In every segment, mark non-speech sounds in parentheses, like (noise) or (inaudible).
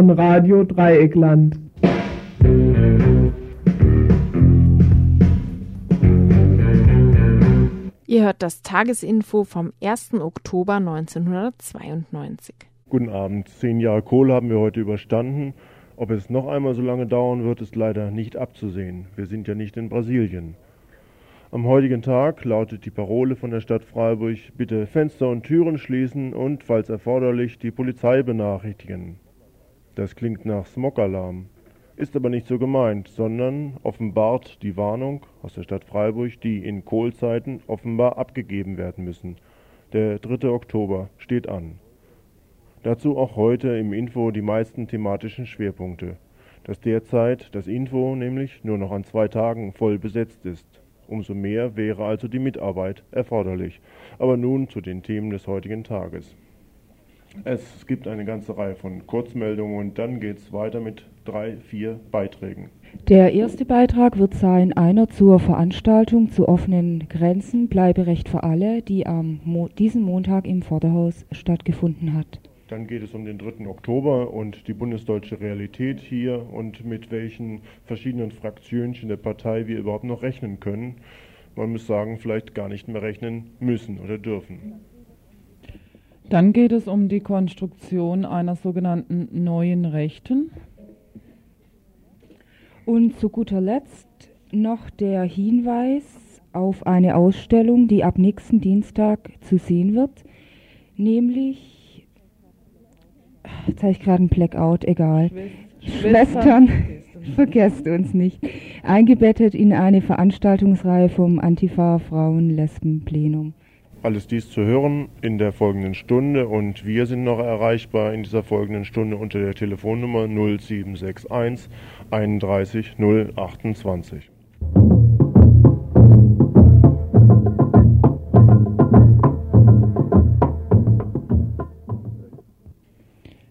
Von Radio Dreieckland. Ihr hört das Tagesinfo vom 1. Oktober 1992. Guten Abend. Zehn Jahre Kohle haben wir heute überstanden. Ob es noch einmal so lange dauern wird, ist leider nicht abzusehen. Wir sind ja nicht in Brasilien. Am heutigen Tag lautet die Parole von der Stadt Freiburg, bitte Fenster und Türen schließen und, falls erforderlich, die Polizei benachrichtigen. Das klingt nach Smogalarm, ist aber nicht so gemeint, sondern offenbart die Warnung aus der Stadt Freiburg, die in Kohlzeiten offenbar abgegeben werden müssen. Der 3. Oktober steht an. Dazu auch heute im Info die meisten thematischen Schwerpunkte. Dass derzeit das Info nämlich nur noch an zwei Tagen voll besetzt ist. Umso mehr wäre also die Mitarbeit erforderlich. Aber nun zu den Themen des heutigen Tages. Es gibt eine ganze Reihe von Kurzmeldungen und dann geht es weiter mit drei, vier Beiträgen. Der erste Beitrag wird sein einer zur Veranstaltung zu offenen Grenzen Bleiberecht für alle, die am Mo diesen Montag im Vorderhaus stattgefunden hat. Dann geht es um den 3. Oktober und die bundesdeutsche Realität hier und mit welchen verschiedenen Fraktionchen der Partei wir überhaupt noch rechnen können. Man muss sagen, vielleicht gar nicht mehr rechnen müssen oder dürfen. Dann geht es um die Konstruktion einer sogenannten neuen Rechten. Und zu guter Letzt noch der Hinweis auf eine Ausstellung, die ab nächsten Dienstag zu sehen wird, nämlich Jetzt habe ich gerade einen Blackout, egal. Schwestern, vergesst uns nicht. Eingebettet in eine Veranstaltungsreihe vom Antifa Frauen Lesben Plenum. Alles dies zu hören in der folgenden Stunde und wir sind noch erreichbar in dieser folgenden Stunde unter der Telefonnummer 0761 31 028.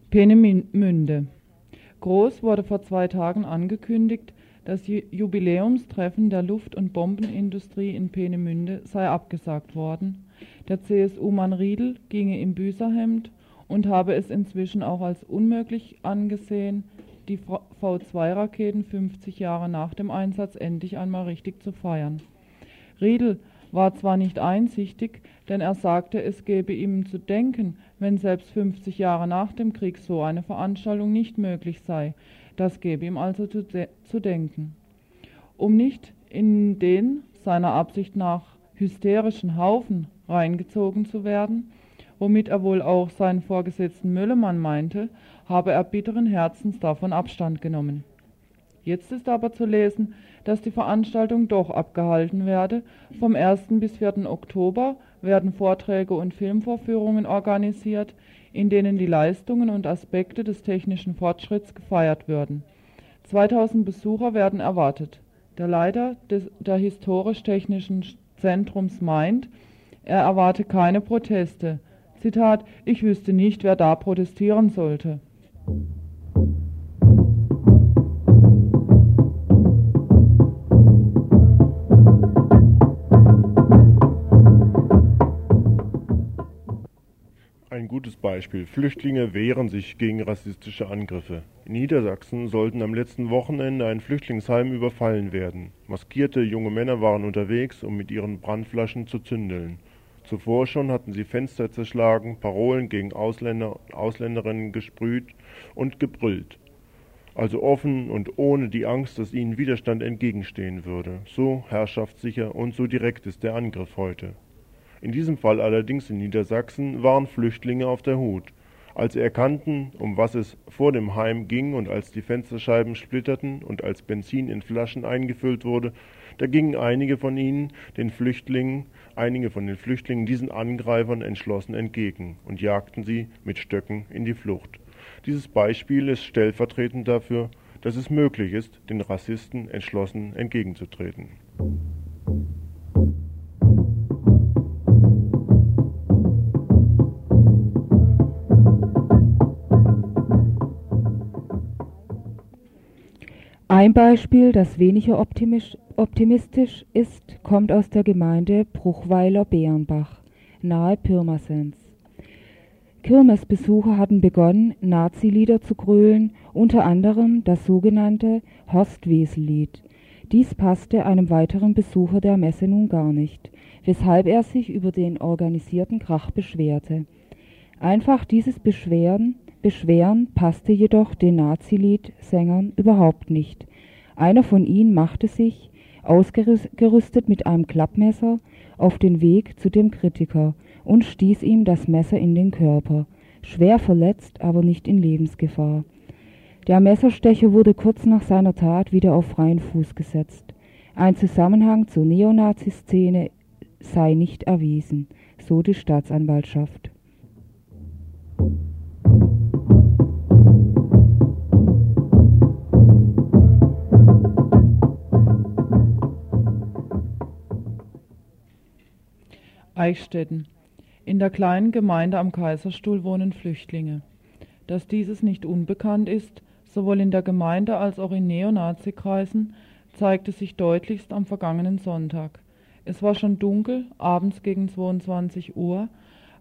Peenemünde. Groß wurde vor zwei Tagen angekündigt, das Jubiläumstreffen der Luft- und Bombenindustrie in Peenemünde sei abgesagt worden. Der CSU-Mann Riedel ginge im Büßerhemd und habe es inzwischen auch als unmöglich angesehen, die V2-Raketen 50 Jahre nach dem Einsatz endlich einmal richtig zu feiern. Riedel war zwar nicht einsichtig, denn er sagte, es gebe ihm zu denken, wenn selbst 50 Jahre nach dem Krieg so eine Veranstaltung nicht möglich sei. Das gebe ihm also zu, de zu denken. Um nicht in den seiner Absicht nach hysterischen Haufen reingezogen zu werden, womit er wohl auch seinen Vorgesetzten Müllemann meinte, habe er bitteren Herzens davon Abstand genommen. Jetzt ist aber zu lesen, dass die Veranstaltung doch abgehalten werde. Vom 1. bis 4. Oktober werden Vorträge und Filmvorführungen organisiert, in denen die Leistungen und Aspekte des technischen Fortschritts gefeiert würden. 2000 Besucher werden erwartet. Der Leiter des, der historisch-technischen Zentrums meint, er erwarte keine Proteste. Zitat, ich wüsste nicht, wer da protestieren sollte. gutes Beispiel. Flüchtlinge wehren sich gegen rassistische Angriffe. In Niedersachsen sollten am letzten Wochenende ein Flüchtlingsheim überfallen werden. Maskierte junge Männer waren unterwegs, um mit ihren Brandflaschen zu zündeln. Zuvor schon hatten sie Fenster zerschlagen, Parolen gegen Ausländer und Ausländerinnen gesprüht und gebrüllt. Also offen und ohne die Angst, dass ihnen Widerstand entgegenstehen würde. So herrschaftssicher und so direkt ist der Angriff heute. In diesem Fall allerdings in Niedersachsen waren Flüchtlinge auf der Hut. Als sie erkannten, um was es vor dem Heim ging und als die Fensterscheiben splitterten und als Benzin in Flaschen eingefüllt wurde, da gingen einige von ihnen, den Flüchtlingen, einige von den Flüchtlingen diesen Angreifern entschlossen entgegen und jagten sie mit Stöcken in die Flucht. Dieses Beispiel ist stellvertretend dafür, dass es möglich ist, den Rassisten entschlossen entgegenzutreten. Ein Beispiel, das weniger optimistisch ist, kommt aus der Gemeinde Bruchweiler-Bärenbach, nahe Pirmasens. Kirmesbesucher hatten begonnen, Nazi-Lieder zu grölen, unter anderem das sogenannte Horstwesel-Lied. Dies passte einem weiteren Besucher der Messe nun gar nicht, weshalb er sich über den organisierten Krach beschwerte. Einfach dieses Beschweren, Beschweren passte jedoch den Nazi-Lied-Sängern überhaupt nicht. Einer von ihnen machte sich, ausgerüstet mit einem Klappmesser, auf den Weg zu dem Kritiker und stieß ihm das Messer in den Körper, schwer verletzt, aber nicht in Lebensgefahr. Der Messerstecher wurde kurz nach seiner Tat wieder auf freien Fuß gesetzt. Ein Zusammenhang zur Neonazi-Szene sei nicht erwiesen, so die Staatsanwaltschaft. Eichstätten in der kleinen Gemeinde am Kaiserstuhl wohnen Flüchtlinge. Dass dieses nicht unbekannt ist, sowohl in der Gemeinde als auch in Neonazi-Kreisen, zeigte sich deutlichst am vergangenen Sonntag. Es war schon dunkel, abends gegen 22 Uhr,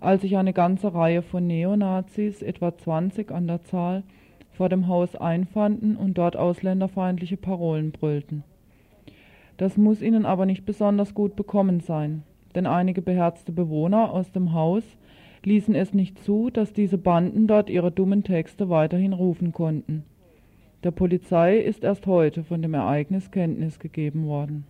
als sich eine ganze Reihe von Neonazis, etwa 20 an der Zahl, vor dem Haus einfanden und dort ausländerfeindliche Parolen brüllten. Das muss ihnen aber nicht besonders gut bekommen sein denn einige beherzte Bewohner aus dem Haus ließen es nicht zu, dass diese Banden dort ihre dummen Texte weiterhin rufen konnten. Der Polizei ist erst heute von dem Ereignis Kenntnis gegeben worden.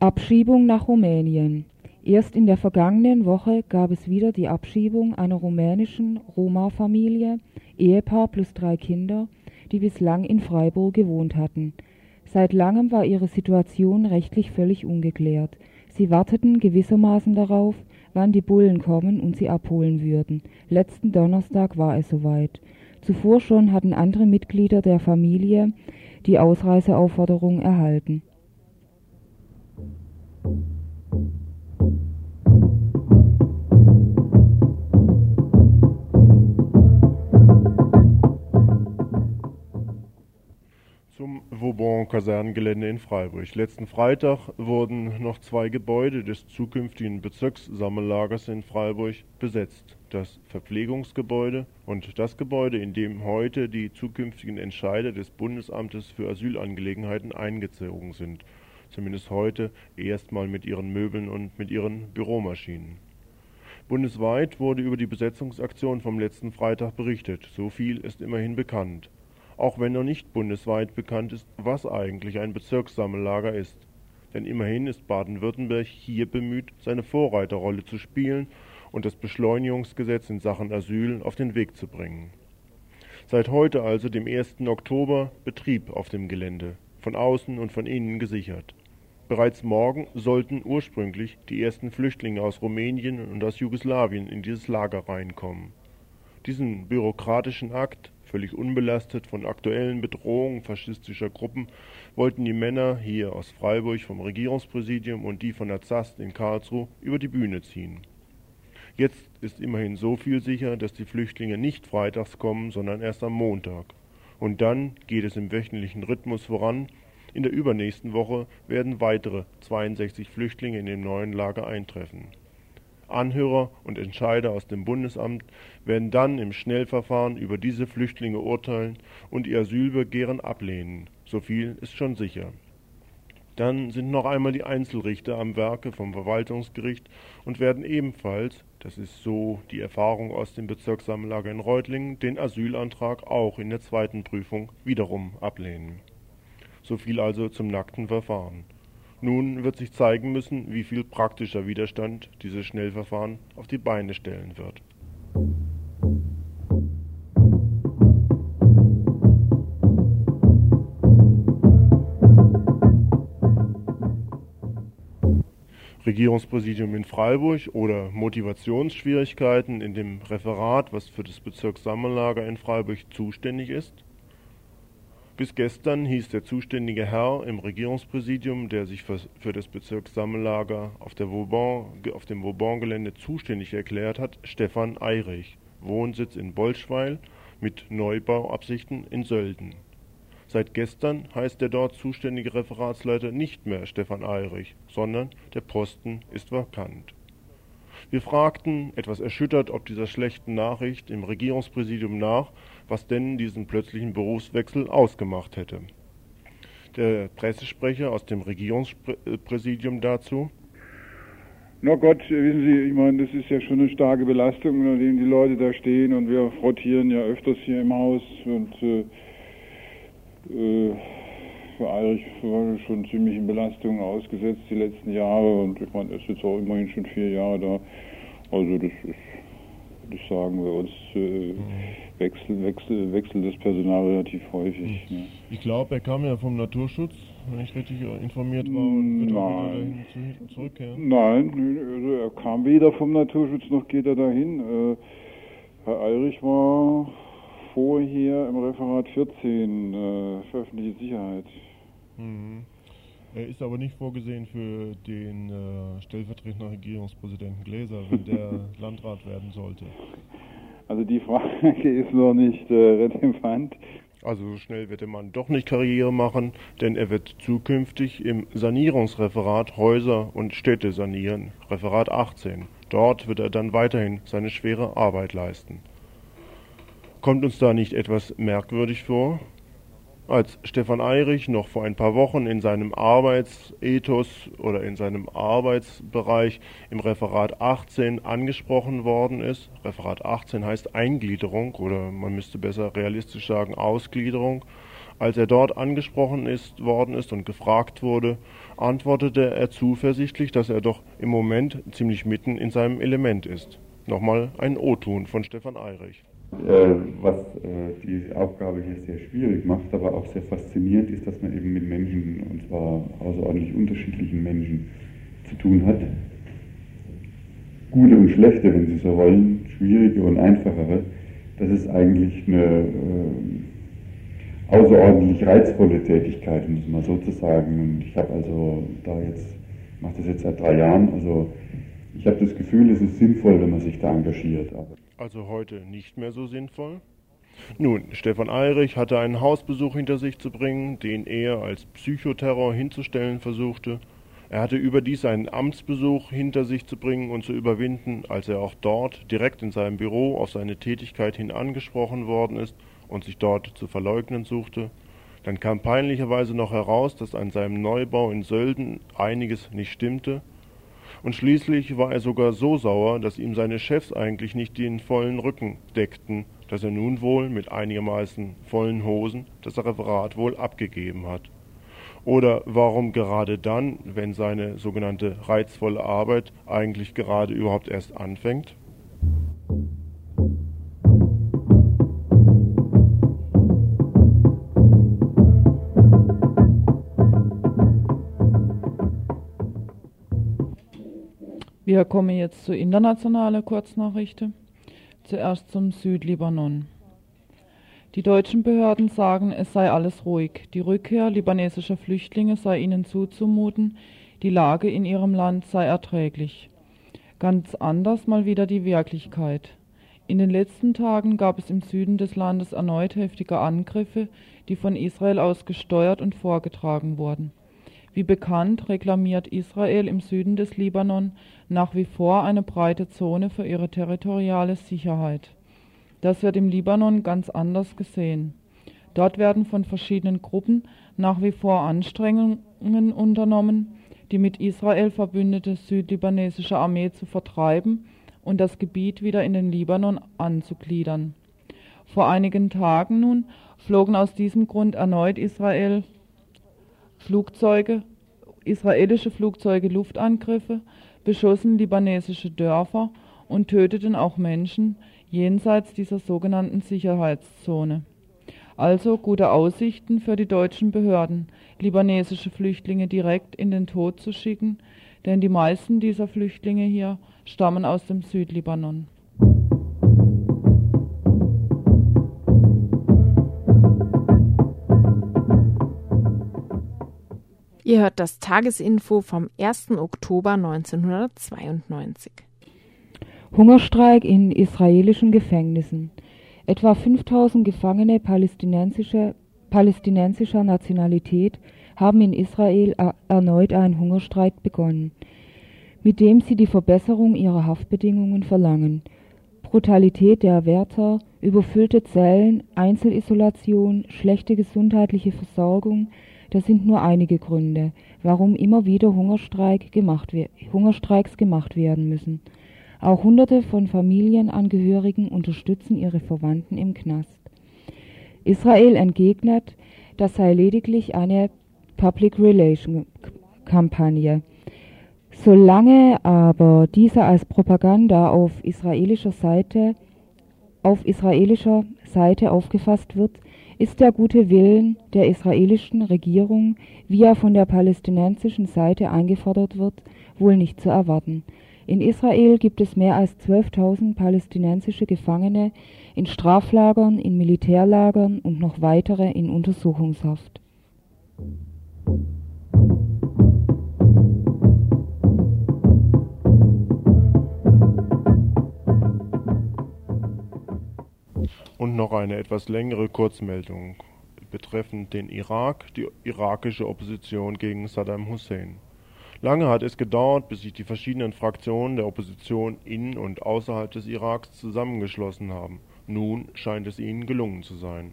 Abschiebung nach Rumänien Erst in der vergangenen Woche gab es wieder die Abschiebung einer rumänischen Roma-Familie, Ehepaar plus drei Kinder, die bislang in Freiburg gewohnt hatten. Seit langem war ihre Situation rechtlich völlig ungeklärt. Sie warteten gewissermaßen darauf, wann die Bullen kommen und sie abholen würden. Letzten Donnerstag war es soweit. Zuvor schon hatten andere Mitglieder der Familie die Ausreiseaufforderung erhalten. Vauban-Kasernengelände in Freiburg. Letzten Freitag wurden noch zwei Gebäude des zukünftigen Bezirkssammellagers in Freiburg besetzt. Das Verpflegungsgebäude und das Gebäude, in dem heute die zukünftigen Entscheider des Bundesamtes für Asylangelegenheiten eingezogen sind. Zumindest heute erstmal mit ihren Möbeln und mit ihren Büromaschinen. Bundesweit wurde über die Besetzungsaktion vom letzten Freitag berichtet. So viel ist immerhin bekannt auch wenn noch nicht bundesweit bekannt ist, was eigentlich ein Bezirkssammellager ist. Denn immerhin ist Baden-Württemberg hier bemüht, seine Vorreiterrolle zu spielen und das Beschleunigungsgesetz in Sachen Asyl auf den Weg zu bringen. Seit heute also, dem 1. Oktober, Betrieb auf dem Gelände, von außen und von innen gesichert. Bereits morgen sollten ursprünglich die ersten Flüchtlinge aus Rumänien und aus Jugoslawien in dieses Lager reinkommen. Diesen bürokratischen Akt Völlig unbelastet von aktuellen Bedrohungen faschistischer Gruppen wollten die Männer hier aus Freiburg vom Regierungspräsidium und die von der ZAST in Karlsruhe über die Bühne ziehen. Jetzt ist immerhin so viel sicher, dass die Flüchtlinge nicht freitags kommen, sondern erst am Montag. Und dann geht es im wöchentlichen Rhythmus voran. In der übernächsten Woche werden weitere 62 Flüchtlinge in dem neuen Lager eintreffen. Anhörer und Entscheider aus dem Bundesamt werden dann im Schnellverfahren über diese Flüchtlinge urteilen und ihr Asylbegehren ablehnen. So viel ist schon sicher. Dann sind noch einmal die Einzelrichter am Werke vom Verwaltungsgericht und werden ebenfalls, das ist so die Erfahrung aus dem Bezirkssammellager in Reutlingen, den Asylantrag auch in der zweiten Prüfung wiederum ablehnen. So viel also zum nackten Verfahren. Nun wird sich zeigen müssen, wie viel praktischer Widerstand dieses Schnellverfahren auf die Beine stellen wird. Regierungspräsidium in Freiburg oder Motivationsschwierigkeiten in dem Referat, was für das Bezirkssammellager in Freiburg zuständig ist? Bis gestern hieß der zuständige Herr im Regierungspräsidium, der sich für, das Bezirkssammellager auf, Vauban, auf dem Vauban-Gelände zuständig erklärt hat, Stefan Eirich, Wohnsitz in Bolschweil mit Neubauabsichten in Sölden. Seit gestern heißt der dort zuständige Referatsleiter nicht mehr Stefan Eirich, sondern der Posten ist vakant. Wir fragten, etwas erschüttert ob dieser schlechten Nachricht, im Regierungspräsidium nach, was denn diesen plötzlichen Berufswechsel ausgemacht hätte. Der Pressesprecher aus dem Regierungspräsidium dazu. Na Gott, wissen Sie, ich meine, das ist ja schon eine starke Belastung, unter dem die Leute da stehen und wir frottieren ja öfters hier im Haus und äh, äh, war schon ziemlich in Belastungen ausgesetzt die letzten Jahre und ich meine, er ist jetzt auch immerhin schon vier Jahre da. Also das ist, würde ich sagen, bei uns äh, wechselt wechsel, wechsel das Personal relativ häufig. Mhm. Ja. Ich glaube, er kam ja vom Naturschutz, wenn ich richtig informiert war, und wird Nein. Zu, zurückkehren. Nein, also er kam weder vom Naturschutz noch geht er dahin. Äh, Herr Eirich war vorher im Referat 14 äh, für öffentliche Sicherheit. Mhm. Er ist aber nicht vorgesehen für den äh, stellvertretenden Regierungspräsidenten Gläser, wenn der (laughs) Landrat werden sollte. Also die Frage (laughs) ist noch nicht äh, relevant. Also so schnell wird der Mann doch nicht Karriere machen, denn er wird zukünftig im Sanierungsreferat Häuser und Städte sanieren, Referat 18. Dort wird er dann weiterhin seine schwere Arbeit leisten. Kommt uns da nicht etwas merkwürdig vor? Als Stefan Eirich noch vor ein paar Wochen in seinem Arbeitsethos oder in seinem Arbeitsbereich im Referat 18 angesprochen worden ist, Referat 18 heißt Eingliederung oder man müsste besser realistisch sagen Ausgliederung, als er dort angesprochen ist, worden ist und gefragt wurde, antwortete er zuversichtlich, dass er doch im Moment ziemlich mitten in seinem Element ist. Nochmal ein O-Ton von Stefan Eirich. Äh, was äh, die Aufgabe hier sehr schwierig macht, aber auch sehr faszinierend ist, dass man eben mit Menschen, und zwar außerordentlich unterschiedlichen Menschen, zu tun hat. Gute und schlechte, wenn Sie so wollen, schwierige und einfachere. Das ist eigentlich eine äh, außerordentlich reizvolle Tätigkeit, um es mal so zu sagen. Und ich habe also da jetzt, mache das jetzt seit drei Jahren, also ich habe das Gefühl, es ist sinnvoll, wenn man sich da engagiert. Aber also heute nicht mehr so sinnvoll? Nun, Stefan Eirich hatte einen Hausbesuch hinter sich zu bringen, den er als Psychoterror hinzustellen versuchte. Er hatte überdies einen Amtsbesuch hinter sich zu bringen und zu überwinden, als er auch dort direkt in seinem Büro auf seine Tätigkeit hin angesprochen worden ist und sich dort zu verleugnen suchte. Dann kam peinlicherweise noch heraus, dass an seinem Neubau in Sölden einiges nicht stimmte, und schließlich war er sogar so sauer, dass ihm seine Chefs eigentlich nicht den vollen Rücken deckten, dass er nun wohl mit einigermaßen vollen Hosen das Referat wohl abgegeben hat. Oder warum gerade dann, wenn seine sogenannte reizvolle Arbeit eigentlich gerade überhaupt erst anfängt? Wir kommen jetzt zu internationalen Kurznachrichten. Zuerst zum Südlibanon. Die deutschen Behörden sagen, es sei alles ruhig. Die Rückkehr libanesischer Flüchtlinge sei ihnen zuzumuten. Die Lage in ihrem Land sei erträglich. Ganz anders mal wieder die Wirklichkeit. In den letzten Tagen gab es im Süden des Landes erneut heftige Angriffe, die von Israel aus gesteuert und vorgetragen wurden. Wie bekannt reklamiert Israel im Süden des Libanon nach wie vor eine breite Zone für ihre territoriale Sicherheit. Das wird im Libanon ganz anders gesehen. Dort werden von verschiedenen Gruppen nach wie vor Anstrengungen unternommen, die mit Israel verbündete südlibanesische Armee zu vertreiben und das Gebiet wieder in den Libanon anzugliedern. Vor einigen Tagen nun flogen aus diesem Grund erneut Israel Flugzeuge, israelische Flugzeuge Luftangriffe, beschossen libanesische Dörfer und töteten auch Menschen jenseits dieser sogenannten Sicherheitszone. Also gute Aussichten für die deutschen Behörden, libanesische Flüchtlinge direkt in den Tod zu schicken, denn die meisten dieser Flüchtlinge hier stammen aus dem Südlibanon. Ihr hört das Tagesinfo vom 1. Oktober 1992. Hungerstreik in israelischen Gefängnissen. Etwa 5000 Gefangene palästinensischer palästinensischer Nationalität haben in Israel erneut einen Hungerstreik begonnen, mit dem sie die Verbesserung ihrer Haftbedingungen verlangen. Brutalität der Wärter, überfüllte Zellen, Einzelisolation, schlechte gesundheitliche Versorgung, das sind nur einige Gründe, warum immer wieder Hungerstreik gemacht Hungerstreiks gemacht werden müssen. Auch Hunderte von Familienangehörigen unterstützen ihre Verwandten im Knast. Israel entgegnet, das sei lediglich eine Public Relation Kampagne. Solange aber diese als Propaganda auf israelischer Seite auf israelischer Seite aufgefasst wird, ist der gute Willen der israelischen Regierung, wie er von der palästinensischen Seite eingefordert wird, wohl nicht zu erwarten. In Israel gibt es mehr als 12.000 palästinensische Gefangene in Straflagern, in Militärlagern und noch weitere in Untersuchungshaft. Und noch eine etwas längere Kurzmeldung betreffend den Irak, die irakische Opposition gegen Saddam Hussein. Lange hat es gedauert, bis sich die verschiedenen Fraktionen der Opposition in und außerhalb des Iraks zusammengeschlossen haben. Nun scheint es ihnen gelungen zu sein.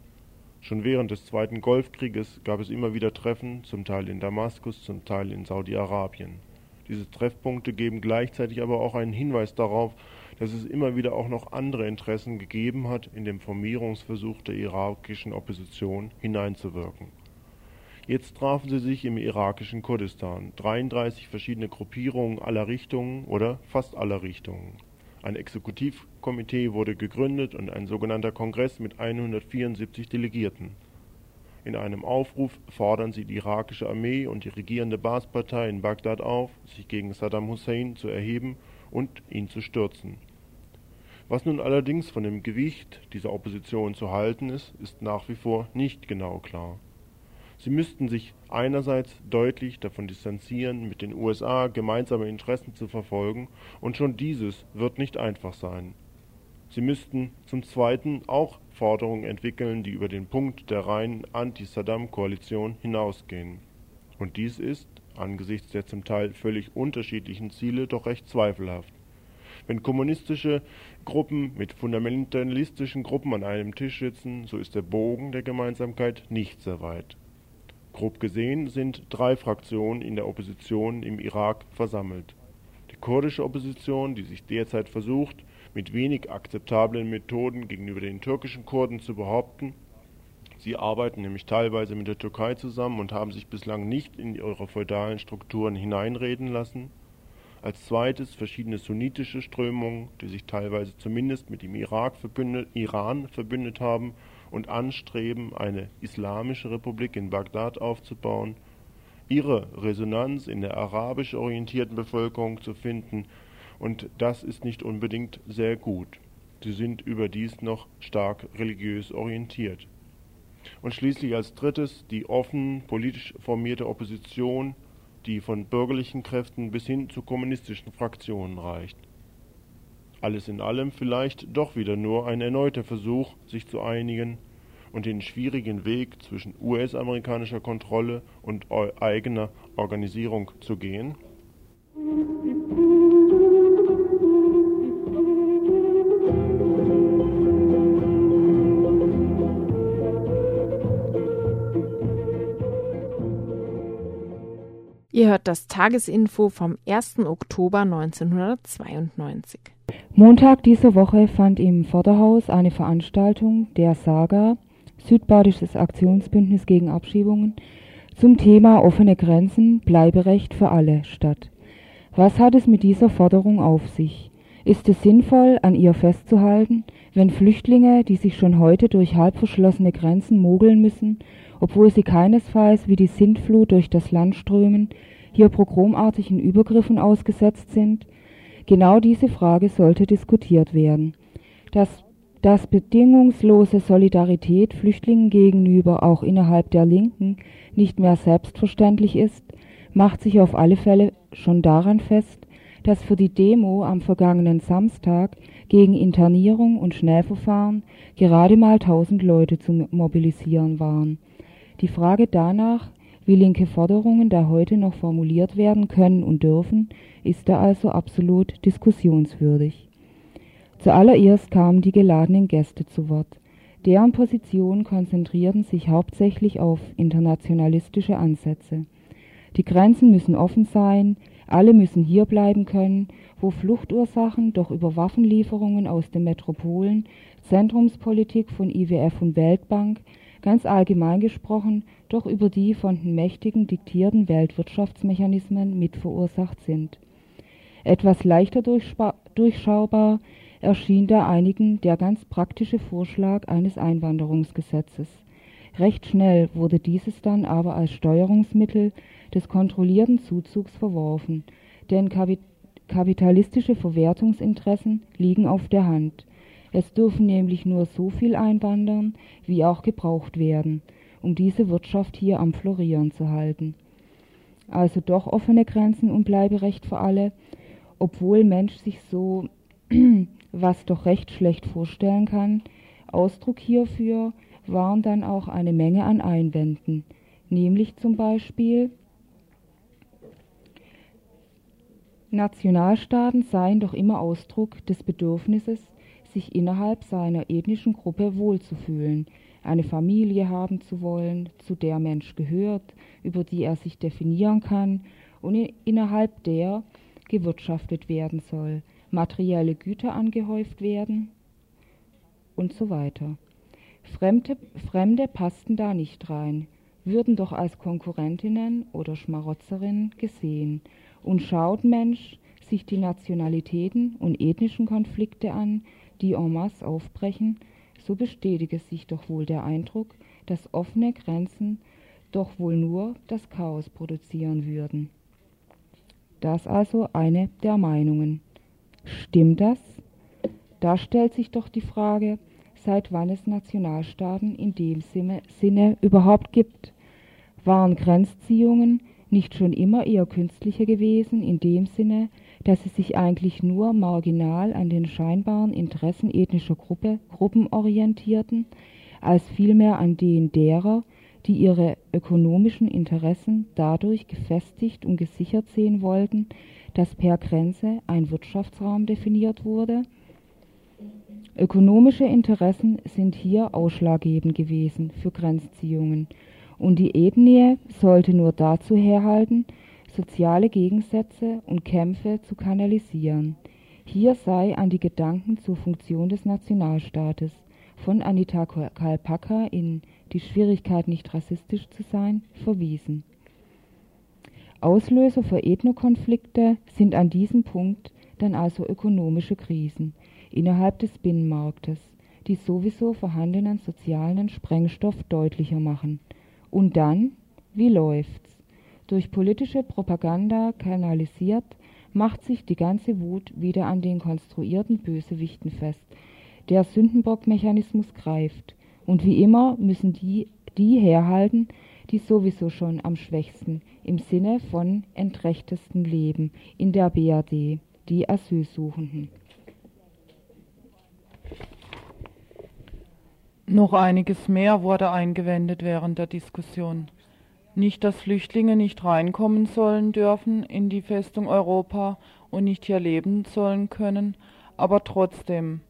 Schon während des Zweiten Golfkrieges gab es immer wieder Treffen, zum Teil in Damaskus, zum Teil in Saudi-Arabien. Diese Treffpunkte geben gleichzeitig aber auch einen Hinweis darauf, dass es immer wieder auch noch andere Interessen gegeben hat, in den Formierungsversuch der irakischen Opposition hineinzuwirken Jetzt trafen sie sich im irakischen Kurdistan, 33 verschiedene Gruppierungen aller Richtungen oder fast aller Richtungen. Ein Exekutivkomitee wurde gegründet und ein sogenannter Kongress mit 174 Delegierten. In einem Aufruf fordern sie die irakische Armee und die regierende Baath-Partei in Bagdad auf, sich gegen Saddam Hussein zu erheben und ihn zu stürzen. Was nun allerdings von dem Gewicht dieser Opposition zu halten ist, ist nach wie vor nicht genau klar Sie müssten sich einerseits deutlich davon distanzieren, mit den USA gemeinsame Interessen zu verfolgen, und schon dieses wird nicht einfach sein. Sie müssten zum Zweiten auch Forderungen entwickeln, die über den Punkt der reinen Anti-Saddam-Koalition hinausgehen. Und dies ist, angesichts der zum Teil völlig unterschiedlichen Ziele, doch recht zweifelhaft. Wenn kommunistische Gruppen mit fundamentalistischen Gruppen an einem Tisch sitzen, so ist der Bogen der Gemeinsamkeit nicht sehr weit. Grob gesehen sind drei Fraktionen in der Opposition im Irak versammelt: die kurdische Opposition, die sich derzeit versucht, mit wenig akzeptablen Methoden gegenüber den türkischen Kurden zu behaupten. (sie arbeiten nämlich teilweise mit der Türkei zusammen und haben sich bislang nicht in ihre feudalen Strukturen hineinreden lassen), als zweites verschiedene sunnitische Strömungen, die sich teilweise zumindest mit dem Iran verbündet haben und anstreben, eine islamische Republik in Bagdad aufzubauen, ihre Resonanz in der arabisch orientierten Bevölkerung zu finden, und das ist nicht unbedingt sehr gut. Sie sind überdies noch stark religiös orientiert. Und schließlich als drittes die offen politisch formierte Opposition, die von bürgerlichen Kräften bis hin zu kommunistischen Fraktionen reicht. Alles in allem vielleicht doch wieder nur ein erneuter Versuch, sich zu einigen und den schwierigen Weg zwischen US-amerikanischer Kontrolle und eigener Organisierung zu gehen? Hört das Tagesinfo vom 1. Oktober 1992. Montag dieser Woche fand im Vorderhaus eine Veranstaltung der Saga Südbadisches Aktionsbündnis gegen Abschiebungen zum Thema offene Grenzen, Bleiberecht für alle statt. Was hat es mit dieser Forderung auf sich? Ist es sinnvoll, an ihr festzuhalten, wenn Flüchtlinge, die sich schon heute durch halb verschlossene Grenzen mogeln müssen, obwohl sie keinesfalls wie die Sintflut durch das Land strömen, hier pogromartigen Übergriffen ausgesetzt sind? Genau diese Frage sollte diskutiert werden. Das dass bedingungslose Solidarität Flüchtlingen gegenüber auch innerhalb der Linken nicht mehr selbstverständlich ist, macht sich auf alle Fälle schon daran fest, dass für die Demo am vergangenen Samstag gegen Internierung und Schnellverfahren gerade mal 1000 Leute zu mobilisieren waren. Die Frage danach, wie linke Forderungen da heute noch formuliert werden können und dürfen, ist da also absolut diskussionswürdig. Zuallererst kamen die geladenen Gäste zu Wort. Deren Positionen konzentrierten sich hauptsächlich auf internationalistische Ansätze. Die Grenzen müssen offen sein, alle müssen hier bleiben können, wo Fluchtursachen doch über Waffenlieferungen aus den Metropolen, Zentrumspolitik von IWF und Weltbank, ganz allgemein gesprochen, doch über die von den Mächtigen diktierten Weltwirtschaftsmechanismen mitverursacht sind. Etwas leichter durchschaubar erschien da einigen der ganz praktische Vorschlag eines Einwanderungsgesetzes. Recht schnell wurde dieses dann aber als Steuerungsmittel des kontrollierten Zuzugs verworfen, denn kapitalistische Verwertungsinteressen liegen auf der Hand. Es dürfen nämlich nur so viel einwandern, wie auch gebraucht werden, um diese Wirtschaft hier am Florieren zu halten. Also doch offene Grenzen und Bleiberecht für alle, obwohl Mensch sich so (clears throat) was doch recht schlecht vorstellen kann. Ausdruck hierfür waren dann auch eine Menge an Einwänden, nämlich zum Beispiel Nationalstaaten seien doch immer Ausdruck des Bedürfnisses, sich innerhalb seiner ethnischen Gruppe wohlzufühlen, eine Familie haben zu wollen, zu der Mensch gehört, über die er sich definieren kann und innerhalb der gewirtschaftet werden soll, materielle Güter angehäuft werden und so weiter. Fremde, Fremde passten da nicht rein, würden doch als Konkurrentinnen oder Schmarotzerinnen gesehen und schaut Mensch sich die Nationalitäten und ethnischen Konflikte an, die en masse aufbrechen, so bestätige sich doch wohl der Eindruck, dass offene Grenzen doch wohl nur das Chaos produzieren würden. Das also eine der Meinungen. Stimmt das? Da stellt sich doch die Frage, seit wann es Nationalstaaten in dem Sinne überhaupt gibt. Waren Grenzziehungen nicht schon immer eher künstlicher gewesen, in dem Sinne, dass sie sich eigentlich nur marginal an den scheinbaren Interessen ethnischer Gruppe, Gruppen orientierten, als vielmehr an denen derer, die ihre ökonomischen Interessen dadurch gefestigt und gesichert sehen wollten, dass per Grenze ein Wirtschaftsraum definiert wurde. Ökonomische Interessen sind hier ausschlaggebend gewesen für Grenzziehungen und die Ethnie sollte nur dazu herhalten, soziale Gegensätze und Kämpfe zu kanalisieren. Hier sei an die Gedanken zur Funktion des Nationalstaates von Anita Kalpaka in Die Schwierigkeit nicht rassistisch zu sein verwiesen. Auslöser für Ethnokonflikte sind an diesem Punkt dann also ökonomische Krisen innerhalb des Binnenmarktes, die sowieso vorhandenen sozialen Sprengstoff deutlicher machen und dann, wie läuft's? Durch politische Propaganda kanalisiert, macht sich die ganze Wut wieder an den konstruierten Bösewichten fest. Der Sündenbockmechanismus greift. Und wie immer müssen die, die herhalten, die sowieso schon am schwächsten im Sinne von entrechtesten leben in der BRD, die Asylsuchenden. Noch einiges mehr wurde eingewendet während der Diskussion. Nicht, dass Flüchtlinge nicht reinkommen sollen dürfen in die Festung Europa und nicht hier leben sollen können, aber trotzdem,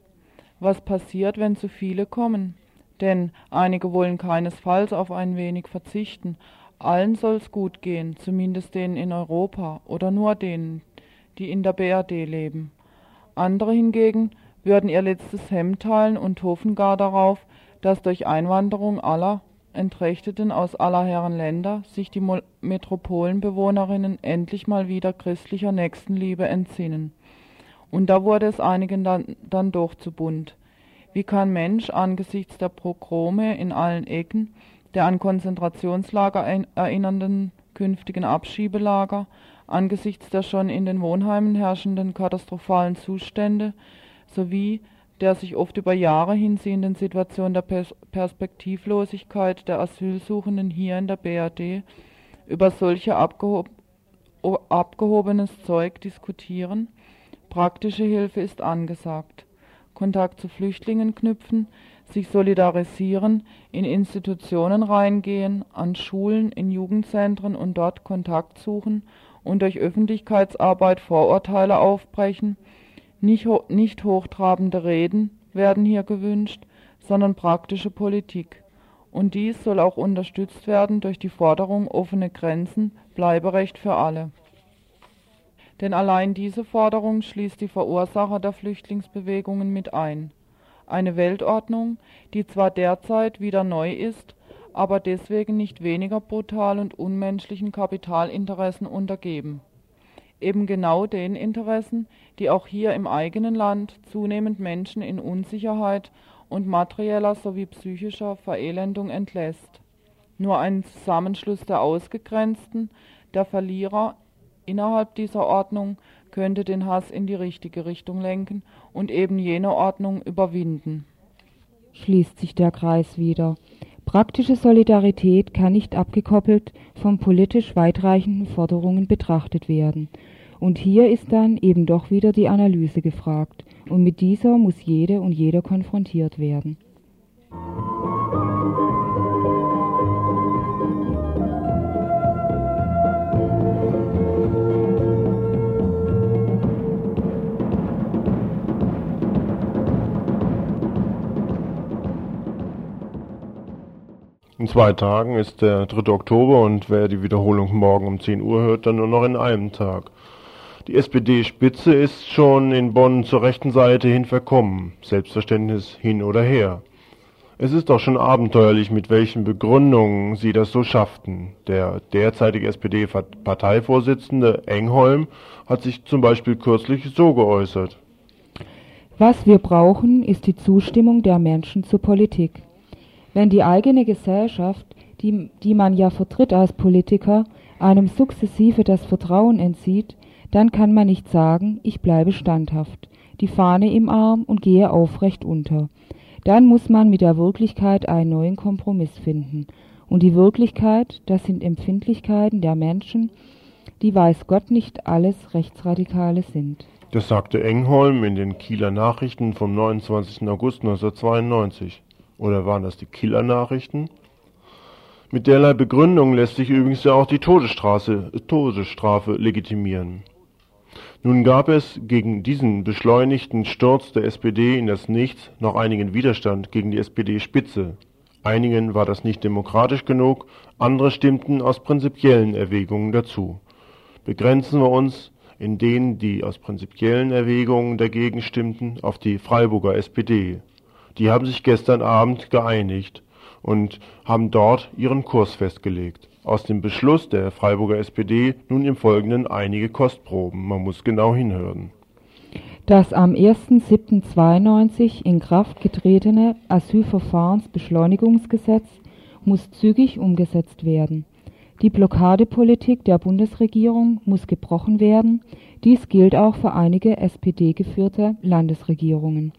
was passiert, wenn zu viele kommen? Denn einige wollen keinesfalls auf ein wenig verzichten. Allen soll's gut gehen, zumindest denen in Europa oder nur denen, die in der BRD leben. Andere hingegen würden ihr letztes Hemd teilen und hoffen gar darauf, dass durch Einwanderung aller Entrechteten aus aller Herren Länder sich die Metropolenbewohnerinnen endlich mal wieder christlicher Nächstenliebe entsinnen. Und da wurde es einigen dann, dann doch zu bunt. Wie kann Mensch angesichts der Pogrome in allen Ecken, der an Konzentrationslager erinnernden künftigen Abschiebelager, angesichts der schon in den Wohnheimen herrschenden katastrophalen Zustände sowie der sich oft über Jahre hinziehenden Situation der Pers Perspektivlosigkeit der Asylsuchenden hier in der BRD über solche abgehob abgehobenes Zeug diskutieren. Praktische Hilfe ist angesagt. Kontakt zu Flüchtlingen knüpfen, sich solidarisieren, in Institutionen reingehen, an Schulen, in Jugendzentren und dort Kontakt suchen und durch Öffentlichkeitsarbeit Vorurteile aufbrechen. Nicht, nicht hochtrabende Reden werden hier gewünscht, sondern praktische Politik. Und dies soll auch unterstützt werden durch die Forderung offene Grenzen, Bleiberecht für alle. Denn allein diese Forderung schließt die Verursacher der Flüchtlingsbewegungen mit ein. Eine Weltordnung, die zwar derzeit wieder neu ist, aber deswegen nicht weniger brutal und unmenschlichen Kapitalinteressen untergeben. Eben genau den Interessen, die auch hier im eigenen Land zunehmend Menschen in Unsicherheit und materieller sowie psychischer Verelendung entlässt. Nur ein Zusammenschluss der Ausgegrenzten, der Verlierer innerhalb dieser Ordnung könnte den Hass in die richtige Richtung lenken und eben jene Ordnung überwinden. Schließt sich der Kreis wieder. Praktische Solidarität kann nicht abgekoppelt von politisch weitreichenden Forderungen betrachtet werden. Und hier ist dann eben doch wieder die Analyse gefragt, und mit dieser muss jede und jeder konfrontiert werden. In zwei Tagen ist der 3. Oktober und wer die Wiederholung morgen um 10 Uhr hört, dann nur noch in einem Tag. Die SPD-Spitze ist schon in Bonn zur rechten Seite hin verkommen, Selbstverständnis hin oder her. Es ist doch schon abenteuerlich, mit welchen Begründungen sie das so schafften. Der derzeitige SPD-Parteivorsitzende Engholm hat sich zum Beispiel kürzlich so geäußert. Was wir brauchen, ist die Zustimmung der Menschen zur Politik. Wenn die eigene Gesellschaft, die, die man ja vertritt als Politiker, einem sukzessive das Vertrauen entzieht, dann kann man nicht sagen, ich bleibe standhaft, die Fahne im Arm und gehe aufrecht unter. Dann muss man mit der Wirklichkeit einen neuen Kompromiss finden. Und die Wirklichkeit, das sind Empfindlichkeiten der Menschen, die weiß Gott nicht alles Rechtsradikale sind. Das sagte Engholm in den Kieler Nachrichten vom 29. August 1992. Oder waren das die Killer-Nachrichten? Mit derlei Begründung lässt sich übrigens ja auch die Todesstrafe, Todesstrafe legitimieren. Nun gab es gegen diesen beschleunigten Sturz der SPD in das Nichts noch einigen Widerstand gegen die SPD-Spitze. Einigen war das nicht demokratisch genug, andere stimmten aus prinzipiellen Erwägungen dazu. Begrenzen wir uns in denen, die aus prinzipiellen Erwägungen dagegen stimmten, auf die Freiburger SPD. Die haben sich gestern Abend geeinigt und haben dort ihren Kurs festgelegt. Aus dem Beschluss der Freiburger SPD nun im Folgenden einige Kostproben. Man muss genau hinhören. Das am 1.7.92 in Kraft getretene Asylverfahrensbeschleunigungsgesetz muss zügig umgesetzt werden. Die Blockadepolitik der Bundesregierung muss gebrochen werden. Dies gilt auch für einige SPD-geführte Landesregierungen.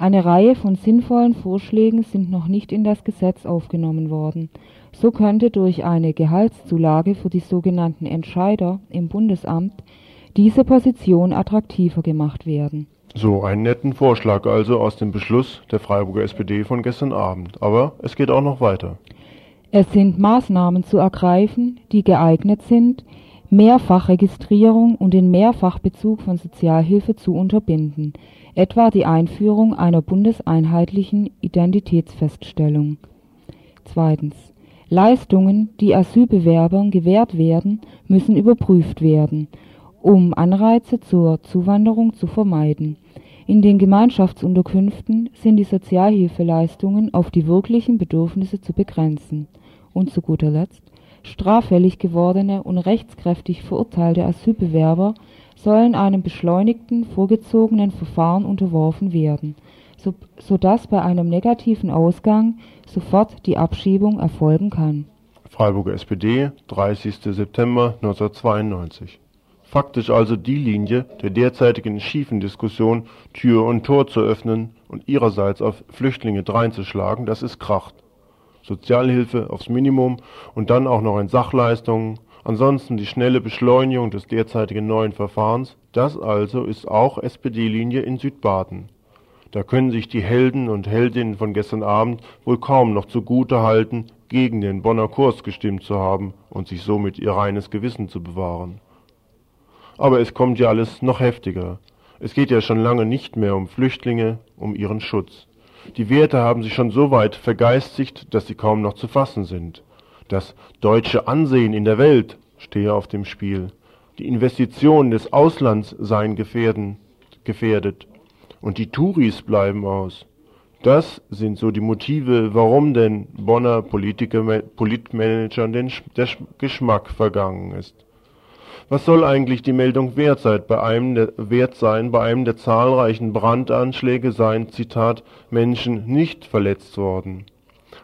Eine Reihe von sinnvollen Vorschlägen sind noch nicht in das Gesetz aufgenommen worden. So könnte durch eine Gehaltszulage für die sogenannten Entscheider im Bundesamt diese Position attraktiver gemacht werden. So einen netten Vorschlag also aus dem Beschluss der Freiburger SPD von gestern Abend. Aber es geht auch noch weiter. Es sind Maßnahmen zu ergreifen, die geeignet sind, Mehrfachregistrierung und den Mehrfachbezug von Sozialhilfe zu unterbinden etwa die Einführung einer bundeseinheitlichen Identitätsfeststellung. Zweitens. Leistungen, die Asylbewerbern gewährt werden, müssen überprüft werden, um Anreize zur Zuwanderung zu vermeiden. In den Gemeinschaftsunterkünften sind die Sozialhilfeleistungen auf die wirklichen Bedürfnisse zu begrenzen. Und zu guter Letzt, straffällig gewordene und rechtskräftig verurteilte Asylbewerber sollen einem beschleunigten, vorgezogenen Verfahren unterworfen werden, so, sodass bei einem negativen Ausgang sofort die Abschiebung erfolgen kann. Freiburger SPD, 30. September 1992. Faktisch also die Linie der derzeitigen schiefen Diskussion, Tür und Tor zu öffnen und ihrerseits auf Flüchtlinge dreinzuschlagen, das ist Kracht. Sozialhilfe aufs Minimum und dann auch noch in Sachleistungen, Ansonsten die schnelle Beschleunigung des derzeitigen neuen Verfahrens, das also ist auch SPD-Linie in Südbaden. Da können sich die Helden und Heldinnen von gestern Abend wohl kaum noch zugute halten, gegen den Bonner Kurs gestimmt zu haben und sich somit ihr reines Gewissen zu bewahren. Aber es kommt ja alles noch heftiger. Es geht ja schon lange nicht mehr um Flüchtlinge, um ihren Schutz. Die Werte haben sich schon so weit vergeistigt, dass sie kaum noch zu fassen sind. Das deutsche Ansehen in der Welt stehe auf dem Spiel. Die Investitionen des Auslands seien gefährden, gefährdet. Und die Touris bleiben aus. Das sind so die Motive, warum den Bonner Politiker, Politmanagern den, der Geschmack vergangen ist. Was soll eigentlich die Meldung wert sein bei einem der, wert sein, bei einem der zahlreichen Brandanschläge seien, Zitat, Menschen nicht verletzt worden?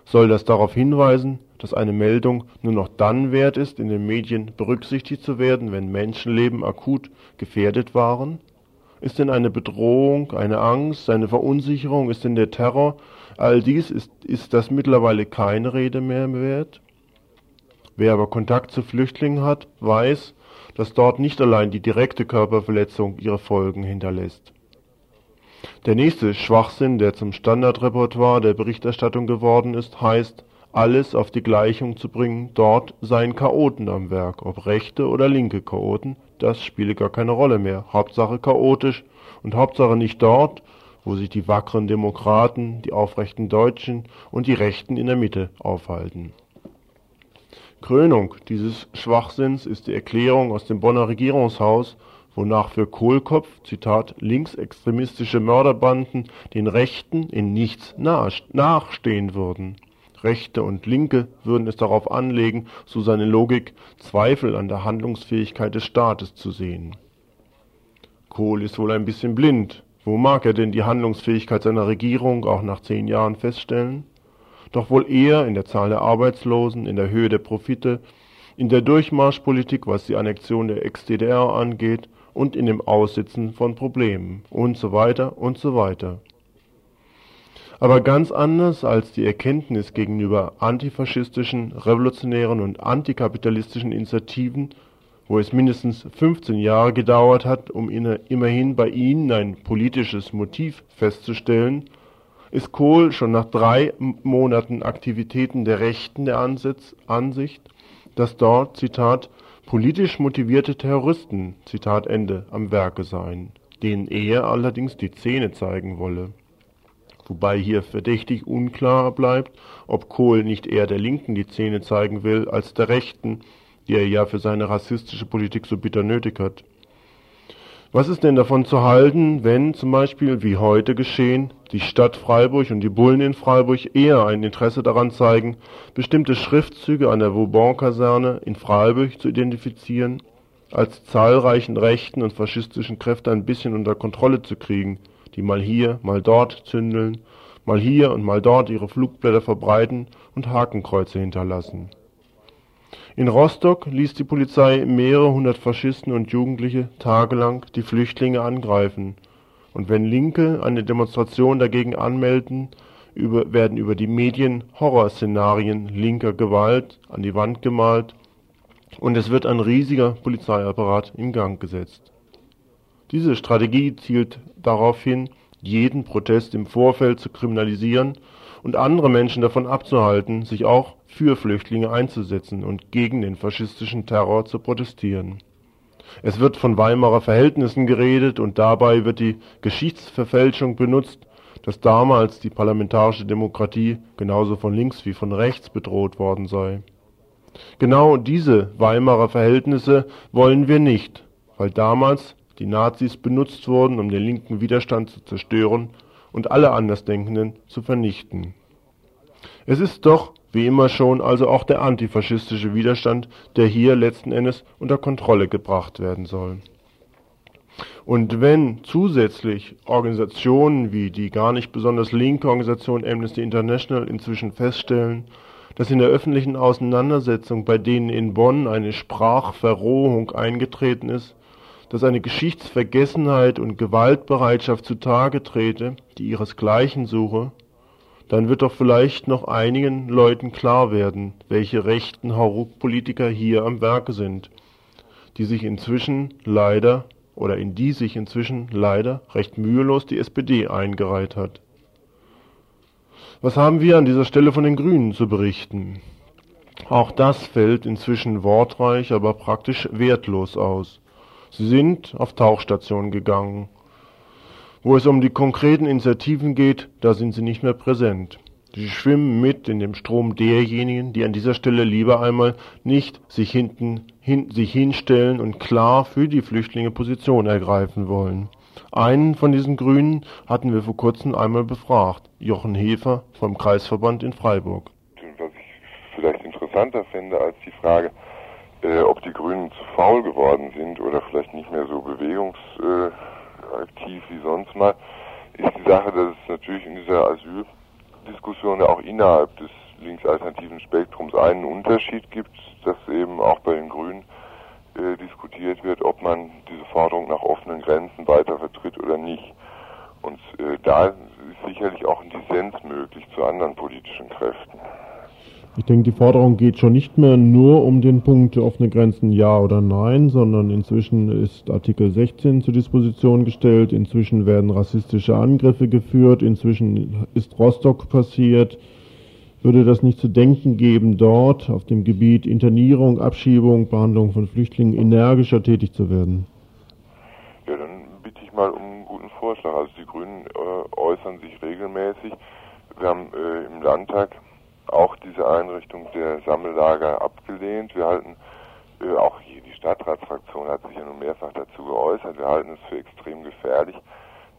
Soll das darauf hinweisen, dass eine Meldung nur noch dann wert ist, in den Medien berücksichtigt zu werden, wenn Menschenleben akut gefährdet waren? Ist denn eine Bedrohung, eine Angst, eine Verunsicherung, ist denn der Terror, all dies ist, ist das mittlerweile keine Rede mehr wert? Wer aber Kontakt zu Flüchtlingen hat, weiß, dass dort nicht allein die direkte Körperverletzung ihre Folgen hinterlässt. Der nächste Schwachsinn, der zum Standardrepertoire der Berichterstattung geworden ist, heißt, alles auf die Gleichung zu bringen, dort seien Chaoten am Werk, ob rechte oder linke Chaoten, das spiele gar keine Rolle mehr. Hauptsache chaotisch und Hauptsache nicht dort, wo sich die wackeren Demokraten, die aufrechten Deutschen und die Rechten in der Mitte aufhalten. Krönung dieses Schwachsinns ist die Erklärung aus dem Bonner Regierungshaus, wonach für Kohlkopf, Zitat, linksextremistische Mörderbanden den Rechten in nichts nachstehen würden. Rechte und Linke würden es darauf anlegen, so seine Logik, Zweifel an der Handlungsfähigkeit des Staates zu sehen. Kohl ist wohl ein bisschen blind. Wo mag er denn die Handlungsfähigkeit seiner Regierung auch nach zehn Jahren feststellen? Doch wohl eher in der Zahl der Arbeitslosen, in der Höhe der Profite, in der Durchmarschpolitik, was die Annexion der Ex-DDR angeht, und in dem Aussitzen von Problemen und so weiter und so weiter. Aber ganz anders als die Erkenntnis gegenüber antifaschistischen, revolutionären und antikapitalistischen Initiativen, wo es mindestens 15 Jahre gedauert hat, um immerhin bei ihnen ein politisches Motiv festzustellen, ist Kohl schon nach drei Monaten Aktivitäten der Rechten der Ansitz, Ansicht, dass dort, Zitat, politisch motivierte Terroristen, Zitat Ende, am Werke seien, denen er allerdings die Zähne zeigen wolle wobei hier verdächtig unklar bleibt, ob Kohl nicht eher der Linken die Zähne zeigen will als der Rechten, die er ja für seine rassistische Politik so bitter nötig hat. Was ist denn davon zu halten, wenn zum Beispiel, wie heute geschehen, die Stadt Freiburg und die Bullen in Freiburg eher ein Interesse daran zeigen, bestimmte Schriftzüge an der Vauban-Kaserne in Freiburg zu identifizieren, als zahlreichen rechten und faschistischen Kräfte ein bisschen unter Kontrolle zu kriegen, die mal hier, mal dort zündeln, mal hier und mal dort ihre Flugblätter verbreiten und Hakenkreuze hinterlassen. In Rostock ließ die Polizei mehrere hundert Faschisten und Jugendliche tagelang die Flüchtlinge angreifen, und wenn Linke eine Demonstration dagegen anmelden, über, werden über die Medien Horrorszenarien linker Gewalt an die Wand gemalt und es wird ein riesiger Polizeiapparat in Gang gesetzt. Diese Strategie zielt darauf hin, jeden Protest im Vorfeld zu kriminalisieren und andere Menschen davon abzuhalten, sich auch für Flüchtlinge einzusetzen und gegen den faschistischen Terror zu protestieren. Es wird von Weimarer Verhältnissen geredet und dabei wird die Geschichtsverfälschung benutzt, dass damals die parlamentarische Demokratie genauso von links wie von rechts bedroht worden sei. Genau diese Weimarer Verhältnisse wollen wir nicht, weil damals die Nazis benutzt wurden, um den linken Widerstand zu zerstören und alle Andersdenkenden zu vernichten. Es ist doch, wie immer schon, also auch der antifaschistische Widerstand, der hier letzten Endes unter Kontrolle gebracht werden soll. Und wenn zusätzlich Organisationen wie die gar nicht besonders linke Organisation Amnesty International inzwischen feststellen, dass in der öffentlichen Auseinandersetzung, bei denen in Bonn eine Sprachverrohung eingetreten ist, dass eine Geschichtsvergessenheit und Gewaltbereitschaft zutage trete, die ihresgleichen suche, dann wird doch vielleicht noch einigen Leuten klar werden, welche rechten Hauruck-Politiker hier am Werke sind, die sich inzwischen leider oder in die sich inzwischen leider recht mühelos die SPD eingereiht hat. Was haben wir an dieser Stelle von den Grünen zu berichten? Auch das fällt inzwischen wortreich, aber praktisch wertlos aus. Sie sind auf Tauchstationen gegangen. Wo es um die konkreten Initiativen geht, da sind sie nicht mehr präsent. Sie schwimmen mit in dem Strom derjenigen, die an dieser Stelle lieber einmal nicht sich hinten hin, sich hinstellen und klar für die Flüchtlinge Position ergreifen wollen. Einen von diesen Grünen hatten wir vor kurzem einmal befragt, Jochen Hefer vom Kreisverband in Freiburg. Was ich vielleicht interessanter finde als die Frage, äh, ob die Grünen zu faul geworden sind oder vielleicht nicht mehr so bewegungsaktiv wie sonst mal, ist die Sache, dass es natürlich in dieser Asyl Diskussion auch innerhalb des linksalternativen Spektrums einen Unterschied gibt, dass eben auch bei den Grünen äh, diskutiert wird, ob man diese Forderung nach offenen Grenzen weiter vertritt oder nicht. Und äh, da ist sicherlich auch ein Dissens möglich zu anderen politischen Kräften. Ich denke, die Forderung geht schon nicht mehr nur um den Punkt offene Grenzen ja oder nein, sondern inzwischen ist Artikel 16 zur Disposition gestellt, inzwischen werden rassistische Angriffe geführt, inzwischen ist Rostock passiert. Würde das nicht zu denken geben, dort auf dem Gebiet Internierung, Abschiebung, Behandlung von Flüchtlingen energischer tätig zu werden? Ja, dann bitte ich mal um einen guten Vorschlag. Also die Grünen äh, äußern sich regelmäßig. Wir haben äh, im Landtag auch diese Einrichtung der Sammellager abgelehnt. Wir halten äh, auch hier die Stadtratsfraktion hat sich ja nun mehrfach dazu geäußert. Wir halten es für extrem gefährlich.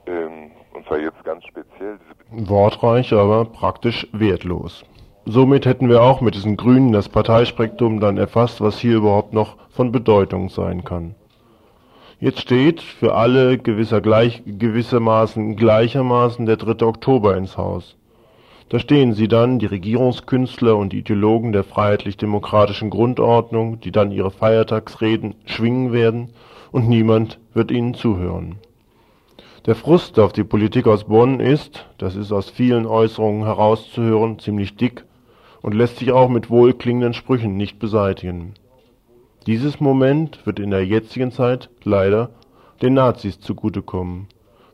Ähm, und zwar jetzt ganz speziell. Wortreich, aber praktisch wertlos. Somit hätten wir auch mit diesen Grünen das Parteispektrum dann erfasst, was hier überhaupt noch von Bedeutung sein kann. Jetzt steht für alle gewisser gleich, gewissermaßen gleichermaßen der 3. Oktober ins Haus. Da stehen sie dann, die Regierungskünstler und Ideologen der freiheitlich-demokratischen Grundordnung, die dann ihre Feiertagsreden schwingen werden, und niemand wird ihnen zuhören. Der Frust auf die Politik aus Bonn ist, das ist aus vielen Äußerungen herauszuhören, ziemlich dick und lässt sich auch mit wohlklingenden Sprüchen nicht beseitigen. Dieses Moment wird in der jetzigen Zeit leider den Nazis zugutekommen.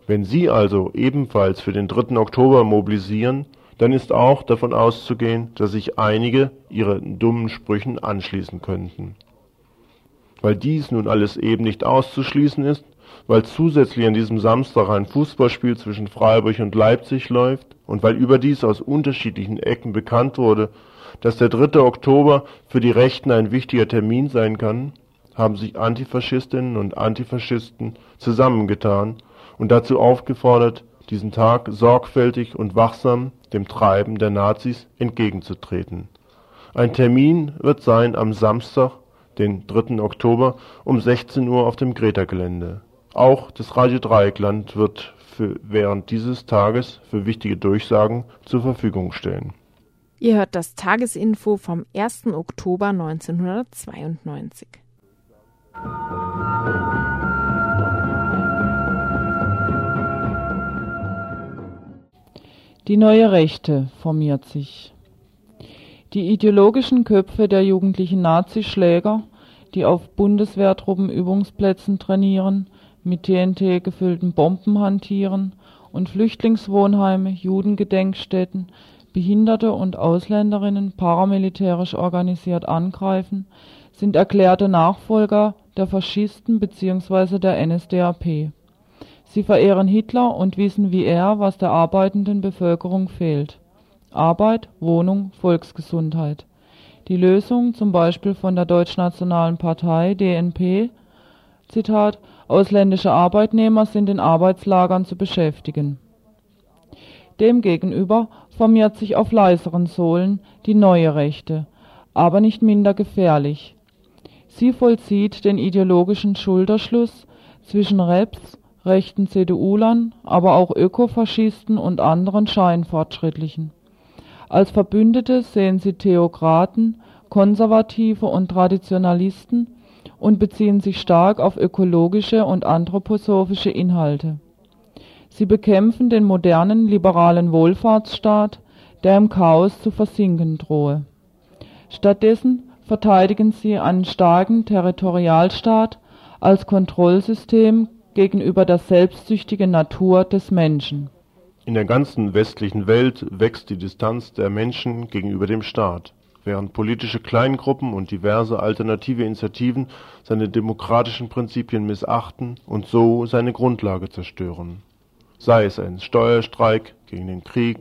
Wenn sie also ebenfalls für den 3. Oktober mobilisieren, dann ist auch davon auszugehen, dass sich einige ihren dummen Sprüchen anschließen könnten. Weil dies nun alles eben nicht auszuschließen ist, weil zusätzlich an diesem Samstag ein Fußballspiel zwischen Freiburg und Leipzig läuft und weil überdies aus unterschiedlichen Ecken bekannt wurde, dass der 3. Oktober für die Rechten ein wichtiger Termin sein kann, haben sich Antifaschistinnen und Antifaschisten zusammengetan und dazu aufgefordert, diesen Tag sorgfältig und wachsam dem Treiben der Nazis entgegenzutreten. Ein Termin wird sein am Samstag, den 3. Oktober um 16 Uhr auf dem Greta-Gelände. Auch das Radio Dreieckland wird für während dieses Tages für wichtige Durchsagen zur Verfügung stellen. Ihr hört das Tagesinfo vom 1. Oktober 1992. Die neue Rechte formiert sich. Die ideologischen Köpfe der jugendlichen Nazischläger, die auf Bundeswehrtruppenübungsplätzen trainieren, mit TNT gefüllten Bomben hantieren und Flüchtlingswohnheime, Judengedenkstätten, Behinderte und Ausländerinnen paramilitärisch organisiert angreifen, sind erklärte Nachfolger der Faschisten bzw. der NSDAP. Sie verehren Hitler und wissen wie er, was der arbeitenden Bevölkerung fehlt: Arbeit, Wohnung, Volksgesundheit. Die Lösung zum Beispiel von der Deutschnationalen Partei (DNP) Zitat, „ Ausländische Arbeitnehmer sind in Arbeitslagern zu beschäftigen. “Demgegenüber formiert sich auf leiseren Sohlen die Neue Rechte, aber nicht minder gefährlich. Sie vollzieht den ideologischen Schulterschluss zwischen Reps rechten CDU-Lern, aber auch Ökofaschisten und anderen Scheinfortschrittlichen. Als Verbündete sehen sie Theokraten, Konservative und Traditionalisten und beziehen sich stark auf ökologische und anthroposophische Inhalte. Sie bekämpfen den modernen liberalen Wohlfahrtsstaat, der im Chaos zu versinken drohe. Stattdessen verteidigen sie einen starken Territorialstaat als Kontrollsystem gegenüber der selbstsüchtigen Natur des Menschen. In der ganzen westlichen Welt wächst die Distanz der Menschen gegenüber dem Staat, während politische Kleingruppen und diverse alternative Initiativen seine demokratischen Prinzipien missachten und so seine Grundlage zerstören. Sei es ein Steuerstreik gegen den Krieg,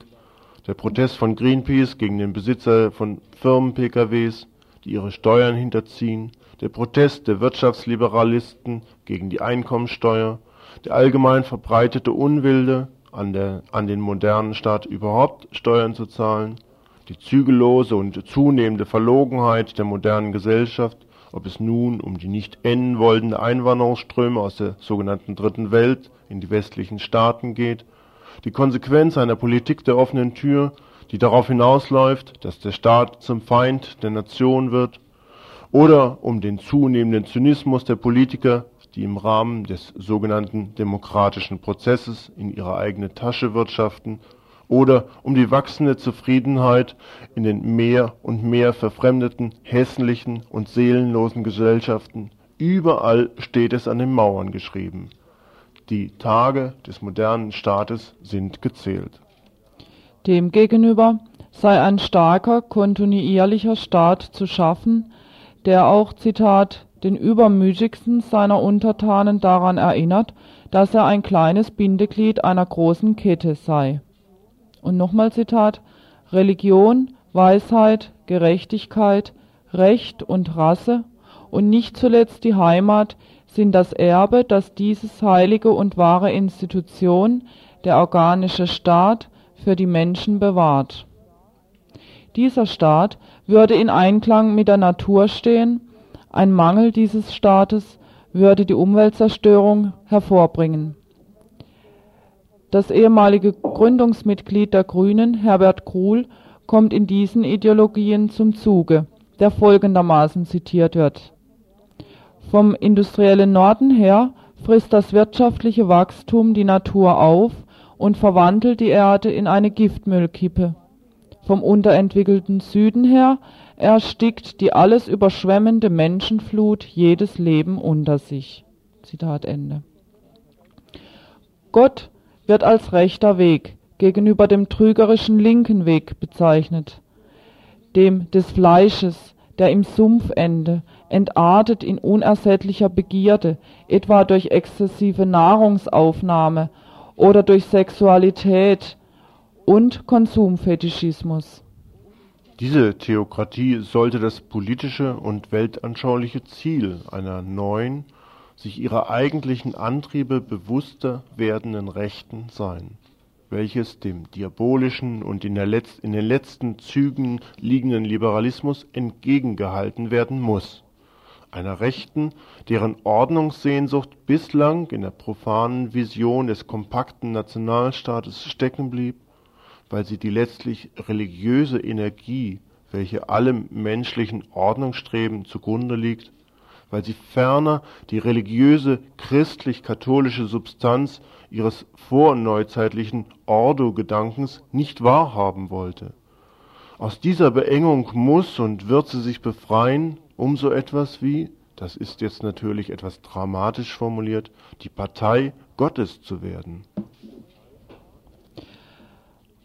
der Protest von Greenpeace gegen den Besitzer von Firmen-PKWs, die ihre Steuern hinterziehen, der Protest der Wirtschaftsliberalisten gegen die Einkommensteuer, der allgemein verbreitete Unwille an, der, an den modernen Staat überhaupt Steuern zu zahlen, die zügellose und zunehmende Verlogenheit der modernen Gesellschaft, ob es nun um die nicht enden wollenden Einwanderungsströme aus der sogenannten Dritten Welt in die westlichen Staaten geht, die Konsequenz einer Politik der offenen Tür, die darauf hinausläuft, dass der Staat zum Feind der Nation wird, oder um den zunehmenden Zynismus der Politiker, die im Rahmen des sogenannten demokratischen Prozesses in ihre eigene Tasche wirtschaften, oder um die wachsende Zufriedenheit in den mehr und mehr verfremdeten, hässlichen und seelenlosen Gesellschaften. Überall steht es an den Mauern geschrieben. Die Tage des modernen Staates sind gezählt. Demgegenüber sei ein starker, kontinuierlicher Staat zu schaffen, der auch, Zitat, den übermütigsten seiner Untertanen daran erinnert, dass er ein kleines Bindeglied einer großen Kette sei. Und nochmal Zitat, Religion, Weisheit, Gerechtigkeit, Recht und Rasse und nicht zuletzt die Heimat sind das Erbe, das dieses heilige und wahre Institution, der organische Staat, für die Menschen bewahrt. Dieser Staat würde in Einklang mit der Natur stehen ein Mangel dieses Staates würde die Umweltzerstörung hervorbringen. Das ehemalige Gründungsmitglied der Grünen, Herbert Gruhl, kommt in diesen Ideologien zum Zuge, der folgendermaßen zitiert wird. Vom industriellen Norden her frisst das wirtschaftliche Wachstum die Natur auf und verwandelt die Erde in eine Giftmüllkippe. Vom unterentwickelten Süden her erstickt die alles überschwemmende Menschenflut jedes Leben unter sich. Zitat Ende. Gott wird als rechter Weg gegenüber dem trügerischen linken Weg bezeichnet, dem des Fleisches, der im Sumpfende entartet in unersättlicher Begierde, etwa durch exzessive Nahrungsaufnahme oder durch Sexualität und Konsumfetischismus. Diese Theokratie sollte das politische und weltanschauliche Ziel einer neuen, sich ihrer eigentlichen Antriebe bewusster werdenden Rechten sein, welches dem diabolischen und in, Letz-, in den letzten Zügen liegenden Liberalismus entgegengehalten werden muss. Einer Rechten, deren Ordnungssehnsucht bislang in der profanen Vision des kompakten Nationalstaates stecken blieb weil sie die letztlich religiöse Energie, welche allem menschlichen Ordnungsstreben zugrunde liegt, weil sie ferner die religiöse christlich-katholische Substanz ihres vorneuzeitlichen Ordo-Gedankens nicht wahrhaben wollte. Aus dieser Beengung muss und wird sie sich befreien, um so etwas wie, das ist jetzt natürlich etwas dramatisch formuliert, die Partei Gottes zu werden.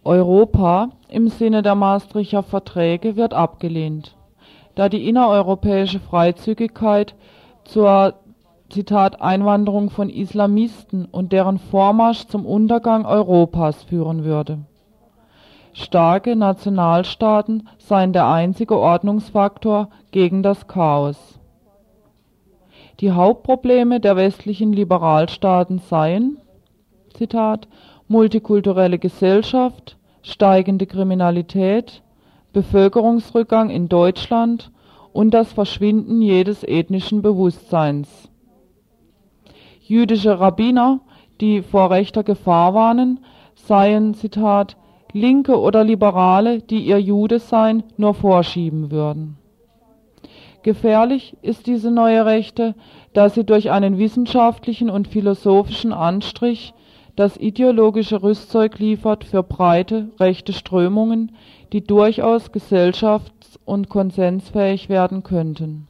Europa im Sinne der Maastrichter Verträge wird abgelehnt, da die innereuropäische Freizügigkeit zur Zitat Einwanderung von Islamisten und deren Vormarsch zum Untergang Europas führen würde. Starke Nationalstaaten seien der einzige Ordnungsfaktor gegen das Chaos. Die Hauptprobleme der westlichen Liberalstaaten seien Zitat multikulturelle Gesellschaft, steigende Kriminalität, Bevölkerungsrückgang in Deutschland und das Verschwinden jedes ethnischen Bewusstseins. Jüdische Rabbiner, die vor rechter Gefahr warnen, seien, Zitat, Linke oder Liberale, die ihr Judesein nur vorschieben würden. Gefährlich ist diese neue Rechte, da sie durch einen wissenschaftlichen und philosophischen Anstrich das ideologische Rüstzeug liefert für breite rechte Strömungen, die durchaus gesellschafts- und konsensfähig werden könnten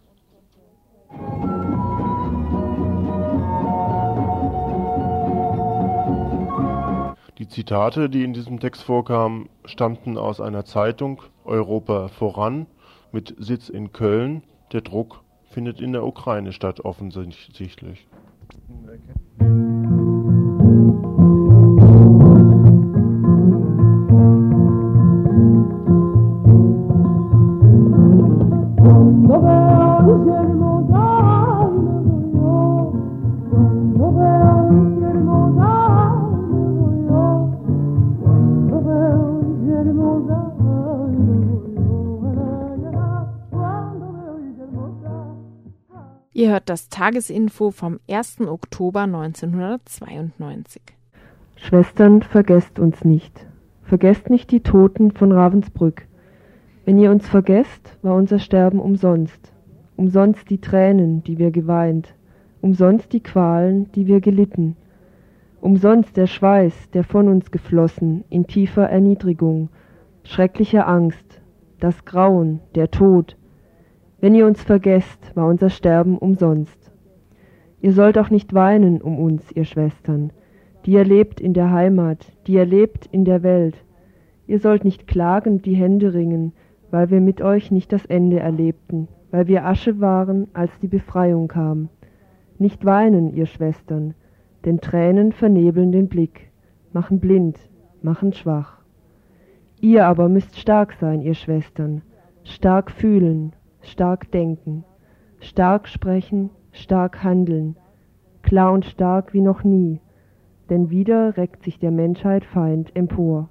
Die Zitate, die in diesem Text vorkamen, stammten aus einer Zeitung Europa voran mit Sitz in Köln. Der Druck findet in der Ukraine statt, offensichtlich. Ihr das Tagesinfo vom 1. Oktober 1992. Schwestern, vergesst uns nicht. Vergesst nicht die Toten von Ravensbrück. Wenn ihr uns vergesst, war unser Sterben umsonst. Umsonst die Tränen, die wir geweint. Umsonst die Qualen, die wir gelitten. Umsonst der Schweiß, der von uns geflossen in tiefer Erniedrigung, schrecklicher Angst, das Grauen, der Tod, wenn ihr uns vergesst, war unser Sterben umsonst. Ihr sollt auch nicht weinen um uns, ihr Schwestern, die ihr lebt in der Heimat, die ihr lebt in der Welt. Ihr sollt nicht klagend die Hände ringen, weil wir mit euch nicht das Ende erlebten, weil wir Asche waren, als die Befreiung kam. Nicht weinen, ihr Schwestern, denn Tränen vernebeln den Blick, machen blind, machen schwach. Ihr aber müsst stark sein, ihr Schwestern, stark fühlen, stark denken, stark sprechen, stark handeln, klar und stark wie noch nie, denn wieder reckt sich der Menschheit Feind empor.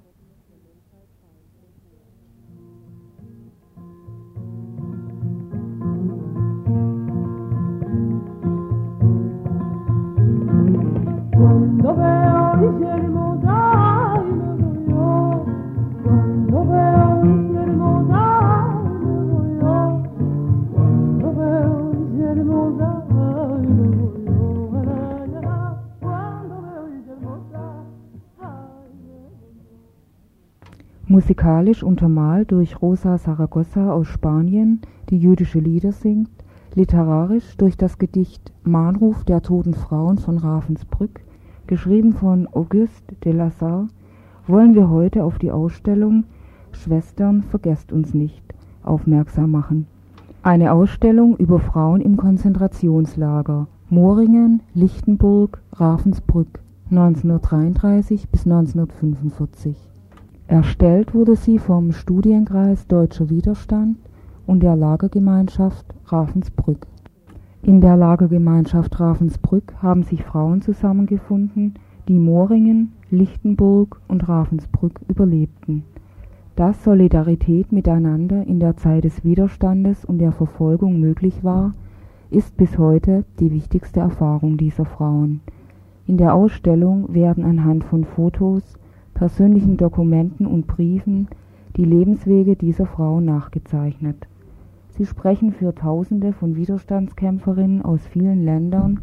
Musikalisch untermalt durch Rosa Saragossa aus Spanien, die jüdische Lieder singt, literarisch durch das Gedicht Mahnruf der toten Frauen von Ravensbrück, geschrieben von Auguste de Lazare, wollen wir heute auf die Ausstellung Schwestern vergesst uns nicht aufmerksam machen. Eine Ausstellung über Frauen im Konzentrationslager Moringen, Lichtenburg, Ravensbrück 1933 bis 1945. Erstellt wurde sie vom Studienkreis Deutscher Widerstand und der Lagergemeinschaft Ravensbrück. In der Lagergemeinschaft Ravensbrück haben sich Frauen zusammengefunden, die Moringen, Lichtenburg und Ravensbrück überlebten. Dass Solidarität miteinander in der Zeit des Widerstandes und der Verfolgung möglich war, ist bis heute die wichtigste Erfahrung dieser Frauen. In der Ausstellung werden anhand von Fotos persönlichen Dokumenten und Briefen die Lebenswege dieser Frauen nachgezeichnet. Sie sprechen für Tausende von Widerstandskämpferinnen aus vielen Ländern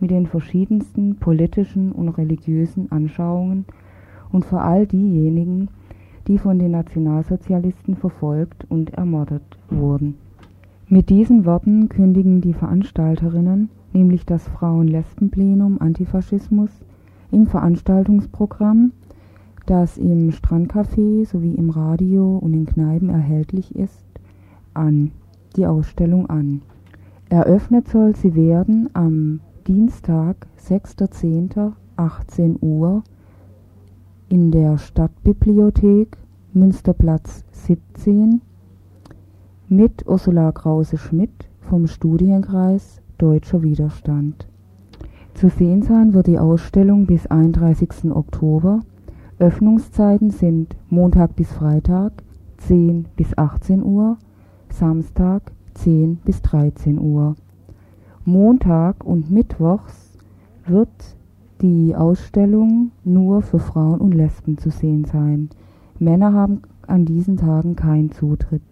mit den verschiedensten politischen und religiösen Anschauungen und für all diejenigen, die von den Nationalsozialisten verfolgt und ermordet wurden. Mit diesen Worten kündigen die Veranstalterinnen, nämlich das Frauen-Lesben-Plenum Antifaschismus, im Veranstaltungsprogramm das im Strandcafé sowie im Radio und in Kneipen erhältlich ist, an, die Ausstellung an. Eröffnet soll sie werden am Dienstag, 6.10.18 Uhr in der Stadtbibliothek Münsterplatz 17 mit Ursula Krause-Schmidt vom Studienkreis Deutscher Widerstand. Zu sehen sein wird die Ausstellung bis 31. Oktober Öffnungszeiten sind Montag bis Freitag 10 bis 18 Uhr, Samstag 10 bis 13 Uhr. Montag und Mittwochs wird die Ausstellung nur für Frauen und Lesben zu sehen sein. Männer haben an diesen Tagen keinen Zutritt.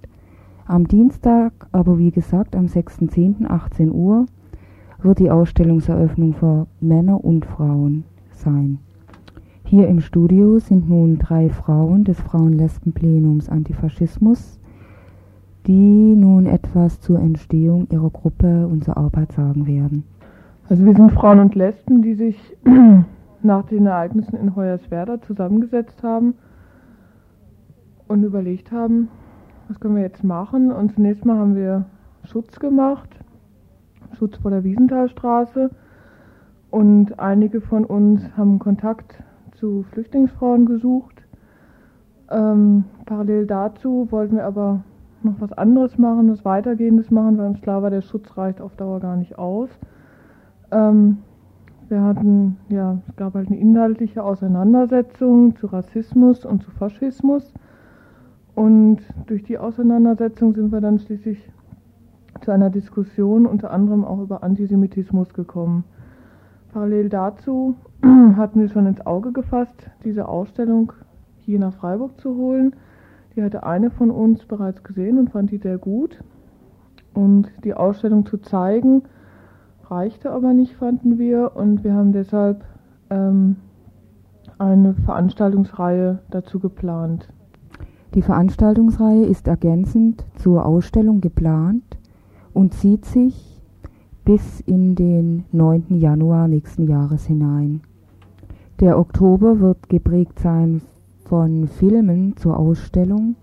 Am Dienstag, aber wie gesagt am 6.10. 18 Uhr, wird die Ausstellungseröffnung für Männer und Frauen sein. Hier im Studio sind nun drei Frauen des Frauen-Lesben-Plenums Antifaschismus, die nun etwas zur Entstehung ihrer Gruppe und zur Arbeit sagen werden. Also wir sind Frauen und Lesben, die sich (clears throat) nach den Ereignissen in Hoyerswerda zusammengesetzt haben und überlegt haben, was können wir jetzt machen. Und zunächst mal haben wir Schutz gemacht, Schutz vor der Wiesenthalstraße. Und einige von uns haben Kontakt zu Flüchtlingsfrauen gesucht. Ähm, parallel dazu wollten wir aber noch was anderes machen, was Weitergehendes machen, weil uns klar war, der Schutz reicht auf Dauer gar nicht aus. Ähm, wir hatten, ja, es gab halt eine inhaltliche Auseinandersetzung zu Rassismus und zu Faschismus. Und durch die Auseinandersetzung sind wir dann schließlich zu einer Diskussion unter anderem auch über Antisemitismus gekommen. Parallel dazu (clears throat) hatten wir schon ins Auge gefasst, diese Ausstellung hier nach Freiburg zu holen. Die hatte eine von uns bereits gesehen und fand die sehr gut. Und die Ausstellung zu zeigen, reichte aber nicht, fanden wir. Und wir haben deshalb ähm, eine Veranstaltungsreihe dazu geplant. Die Veranstaltungsreihe ist ergänzend zur Ausstellung geplant und zieht sich bis in den 9. Januar nächsten Jahres hinein. Der Oktober wird geprägt sein von Filmen zur Ausstellung,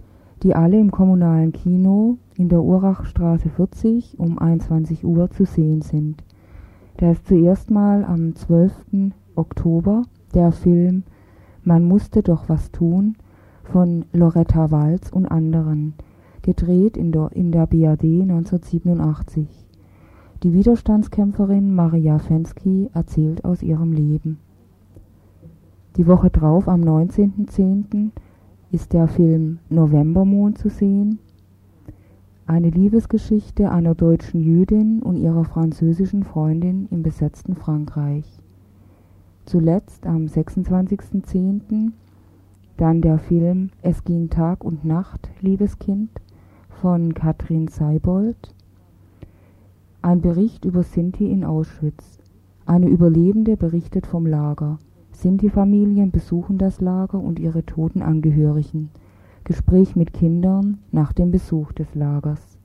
die alle im kommunalen Kino in der Urachstraße 40 um 21 Uhr zu sehen sind. Da ist zuerst mal am 12. Oktober der Film Man musste doch was tun von Loretta Walz und anderen, gedreht in der, in der BRD 1987. Die Widerstandskämpferin Maria Fensky erzählt aus ihrem Leben. Die Woche drauf, am 19.10., ist der Film Novembermond zu sehen. Eine Liebesgeschichte einer deutschen Jüdin und ihrer französischen Freundin im besetzten Frankreich. Zuletzt am 26.10. Dann der Film Es ging Tag und Nacht, liebes Kind von Katrin Seibold. Ein Bericht über Sinti in Auschwitz. Eine Überlebende berichtet vom Lager. Sinti-Familien besuchen das Lager und ihre toten Angehörigen. Gespräch mit Kindern nach dem Besuch des Lagers.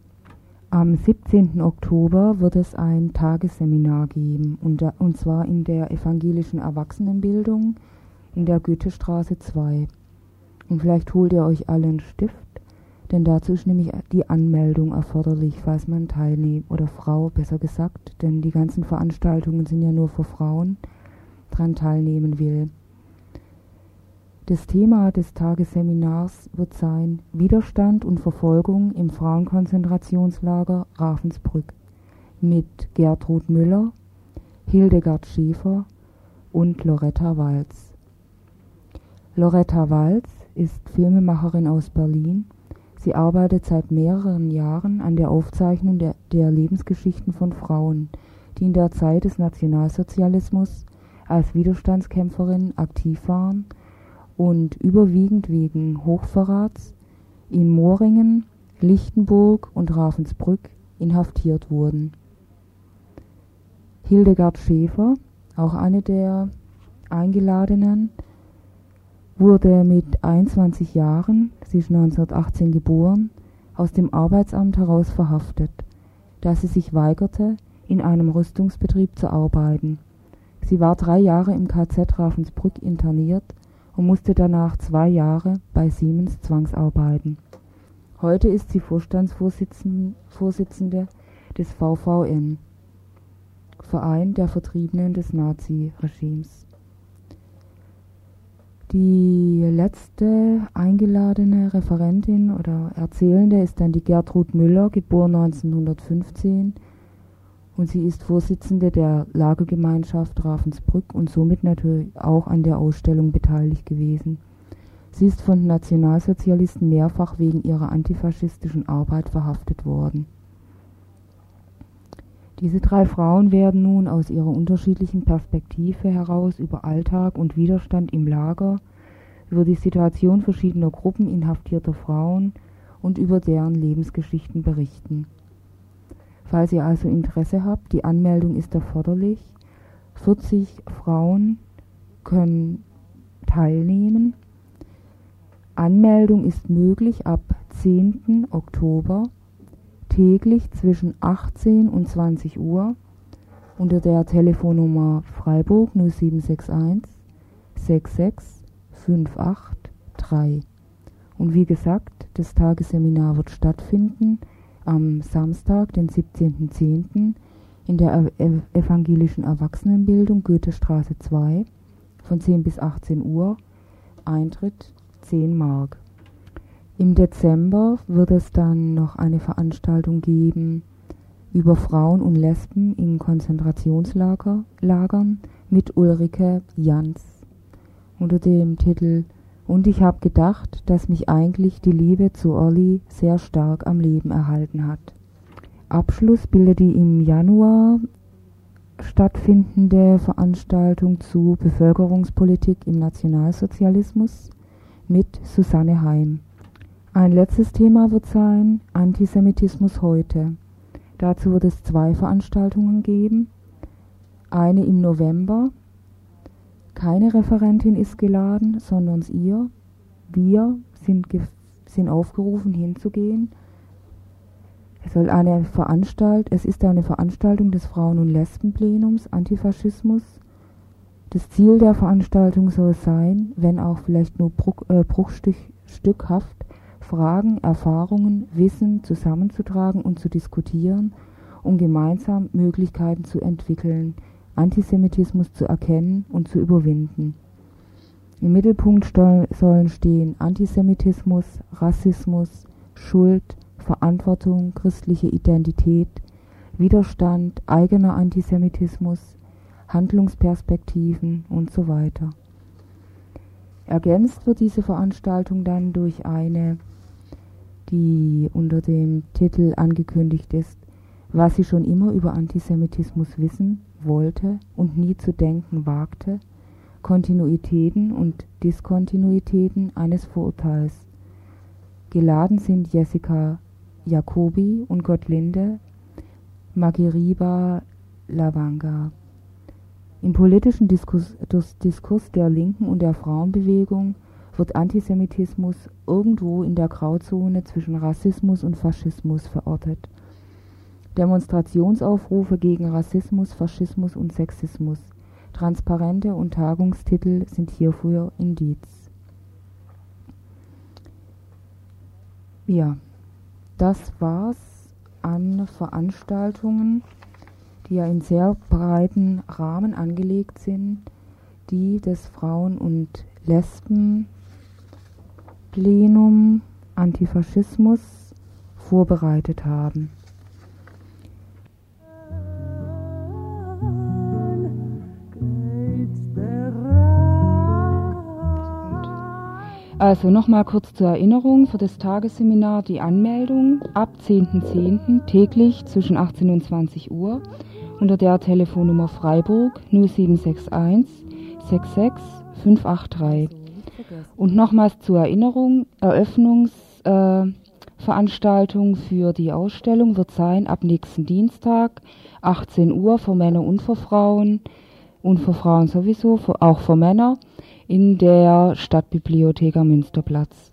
Am 17. Oktober wird es ein Tagesseminar geben, und, zwar in der evangelischen Erwachsenenbildung in der Goethestraße 2. Und vielleicht holt ihr euch alle einen Stift, denn dazu ist nämlich die Anmeldung erforderlich, falls man teilnimmt, oder Frau besser gesagt, denn die ganzen Veranstaltungen sind ja nur für Frauen, dran teilnehmen will. Das Thema des Tagesseminars wird sein Widerstand und Verfolgung im Frauenkonzentrationslager Ravensbrück mit Gertrud Müller, Hildegard Schäfer und Loretta Walz. Loretta Walz ist Filmemacherin aus Berlin. Sie arbeitet seit mehreren Jahren an der Aufzeichnung der, der Lebensgeschichten von Frauen, die in der Zeit des Nationalsozialismus als Widerstandskämpferin aktiv waren und überwiegend wegen Hochverrats in Moringen, Lichtenburg und Ravensbrück inhaftiert wurden. Hildegard Schäfer, auch eine der Eingeladenen, wurde mit 21 Jahren, sie ist 1918 geboren, aus dem Arbeitsamt heraus verhaftet, da sie sich weigerte, in einem Rüstungsbetrieb zu arbeiten. Sie war drei Jahre im KZ Ravensbrück interniert und musste danach zwei Jahre bei Siemens zwangsarbeiten. Heute ist sie Vorstandsvorsitzende des VVN, Verein der Vertriebenen des Nazi-Regimes. Die letzte eingeladene Referentin oder Erzählende ist dann die Gertrud Müller, geboren 1915. Und sie ist Vorsitzende der Lagergemeinschaft Ravensbrück und somit natürlich auch an der Ausstellung beteiligt gewesen. Sie ist von Nationalsozialisten mehrfach wegen ihrer antifaschistischen Arbeit verhaftet worden. Diese drei Frauen werden nun aus ihrer unterschiedlichen Perspektive heraus über Alltag und Widerstand im Lager, über die Situation verschiedener Gruppen inhaftierter Frauen und über deren Lebensgeschichten berichten. Falls ihr also Interesse habt, die Anmeldung ist erforderlich. 40 Frauen können teilnehmen. Anmeldung ist möglich ab 10. Oktober täglich zwischen 18 und 20 Uhr unter der Telefonnummer Freiburg 0761 66583. Und wie gesagt, das Tagesseminar wird stattfinden am Samstag, den 17.10. in der evangelischen Erwachsenenbildung Goethestraße 2 von 10 bis 18 Uhr. Eintritt 10 Mark. Im Dezember wird es dann noch eine Veranstaltung geben über Frauen und Lesben in Konzentrationslagern mit Ulrike Jans unter dem Titel Und ich habe gedacht, dass mich eigentlich die Liebe zu Olli sehr stark am Leben erhalten hat. Abschluss bildet die im Januar stattfindende Veranstaltung zu Bevölkerungspolitik im Nationalsozialismus mit Susanne Heim. Ein letztes Thema wird sein Antisemitismus heute. Dazu wird es zwei Veranstaltungen geben. Eine im November. Keine Referentin ist geladen, sondern ihr. Wir sind, sind aufgerufen hinzugehen es, soll eine Veranstalt es ist eine Veranstaltung des Frauen- und Lesbenplenums Antifaschismus. Das Ziel der Veranstaltung soll sein, wenn auch vielleicht nur bruch, äh, bruchstückhaft, Fragen, Erfahrungen, Wissen zusammenzutragen und zu diskutieren, um gemeinsam Möglichkeiten zu entwickeln, Antisemitismus zu erkennen und zu überwinden. Im Mittelpunkt sollen stehen Antisemitismus, Rassismus, Schuld, Verantwortung, christliche Identität, Widerstand, eigener Antisemitismus, Handlungsperspektiven und so weiter. Ergänzt wird diese Veranstaltung dann durch eine, die unter dem Titel angekündigt ist, was sie schon immer über Antisemitismus wissen wollte und nie zu denken wagte, Kontinuitäten und Diskontinuitäten eines Vorurteils. Geladen sind Jessica Jacobi und Gottlinde Magiriba Lavanga. Im politischen Diskurs, Diskurs der Linken und der Frauenbewegung wird Antisemitismus irgendwo in der Grauzone zwischen Rassismus und Faschismus verortet. Demonstrationsaufrufe gegen Rassismus, Faschismus und Sexismus, Transparente und Tagungstitel sind hierfür Indiz. Ja, das war's an Veranstaltungen, die ja in sehr breiten Rahmen angelegt sind, die das Frauen- und Lesbenplenum Antifaschismus vorbereitet haben. Also nochmal kurz zur Erinnerung für das Tagesseminar die Anmeldung ab 10.10. täglich zwischen 18 und 20 Uhr unter der Telefonnummer Freiburg 0761 66 583. Und nochmals zur Erinnerung, Eröffnungsveranstaltung äh, für die Ausstellung wird sein ab nächsten Dienstag 18 Uhr für Männer und für Frauen und für Frauen sowieso, für, auch für Männer in der Stadtbibliothek am Münsterplatz.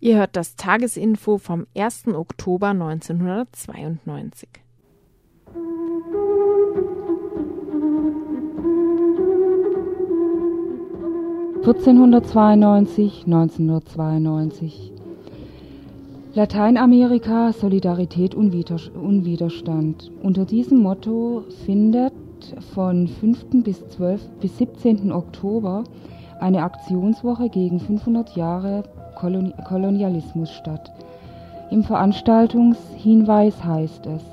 Ihr hört das Tagesinfo vom 1. Oktober 1992. (1492, 1992) Lateinamerika, Solidarität und Widerstand. Unter diesem Motto findet von 5. bis 12. bis 17. Oktober eine Aktionswoche gegen 500 Jahre Koloni Kolonialismus statt. Im Veranstaltungshinweis heißt es,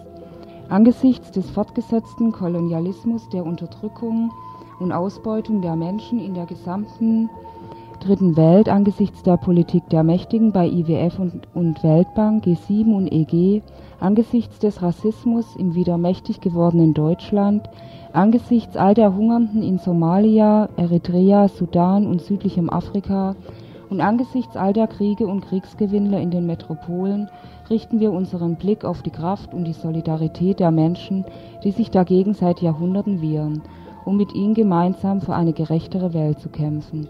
angesichts des fortgesetzten Kolonialismus, der Unterdrückung und Ausbeutung der Menschen in der gesamten Dritten Welt, angesichts der Politik der Mächtigen bei IWF und, und Weltbank, G7 und EG, angesichts des Rassismus im wieder mächtig gewordenen Deutschland, Angesichts all der Hungernden in Somalia, Eritrea, Sudan und südlichem Afrika und angesichts all der Kriege und Kriegsgewinnler in den Metropolen richten wir unseren Blick auf die Kraft und die Solidarität der Menschen, die sich dagegen seit Jahrhunderten wehren, um mit ihnen gemeinsam für eine gerechtere Welt zu kämpfen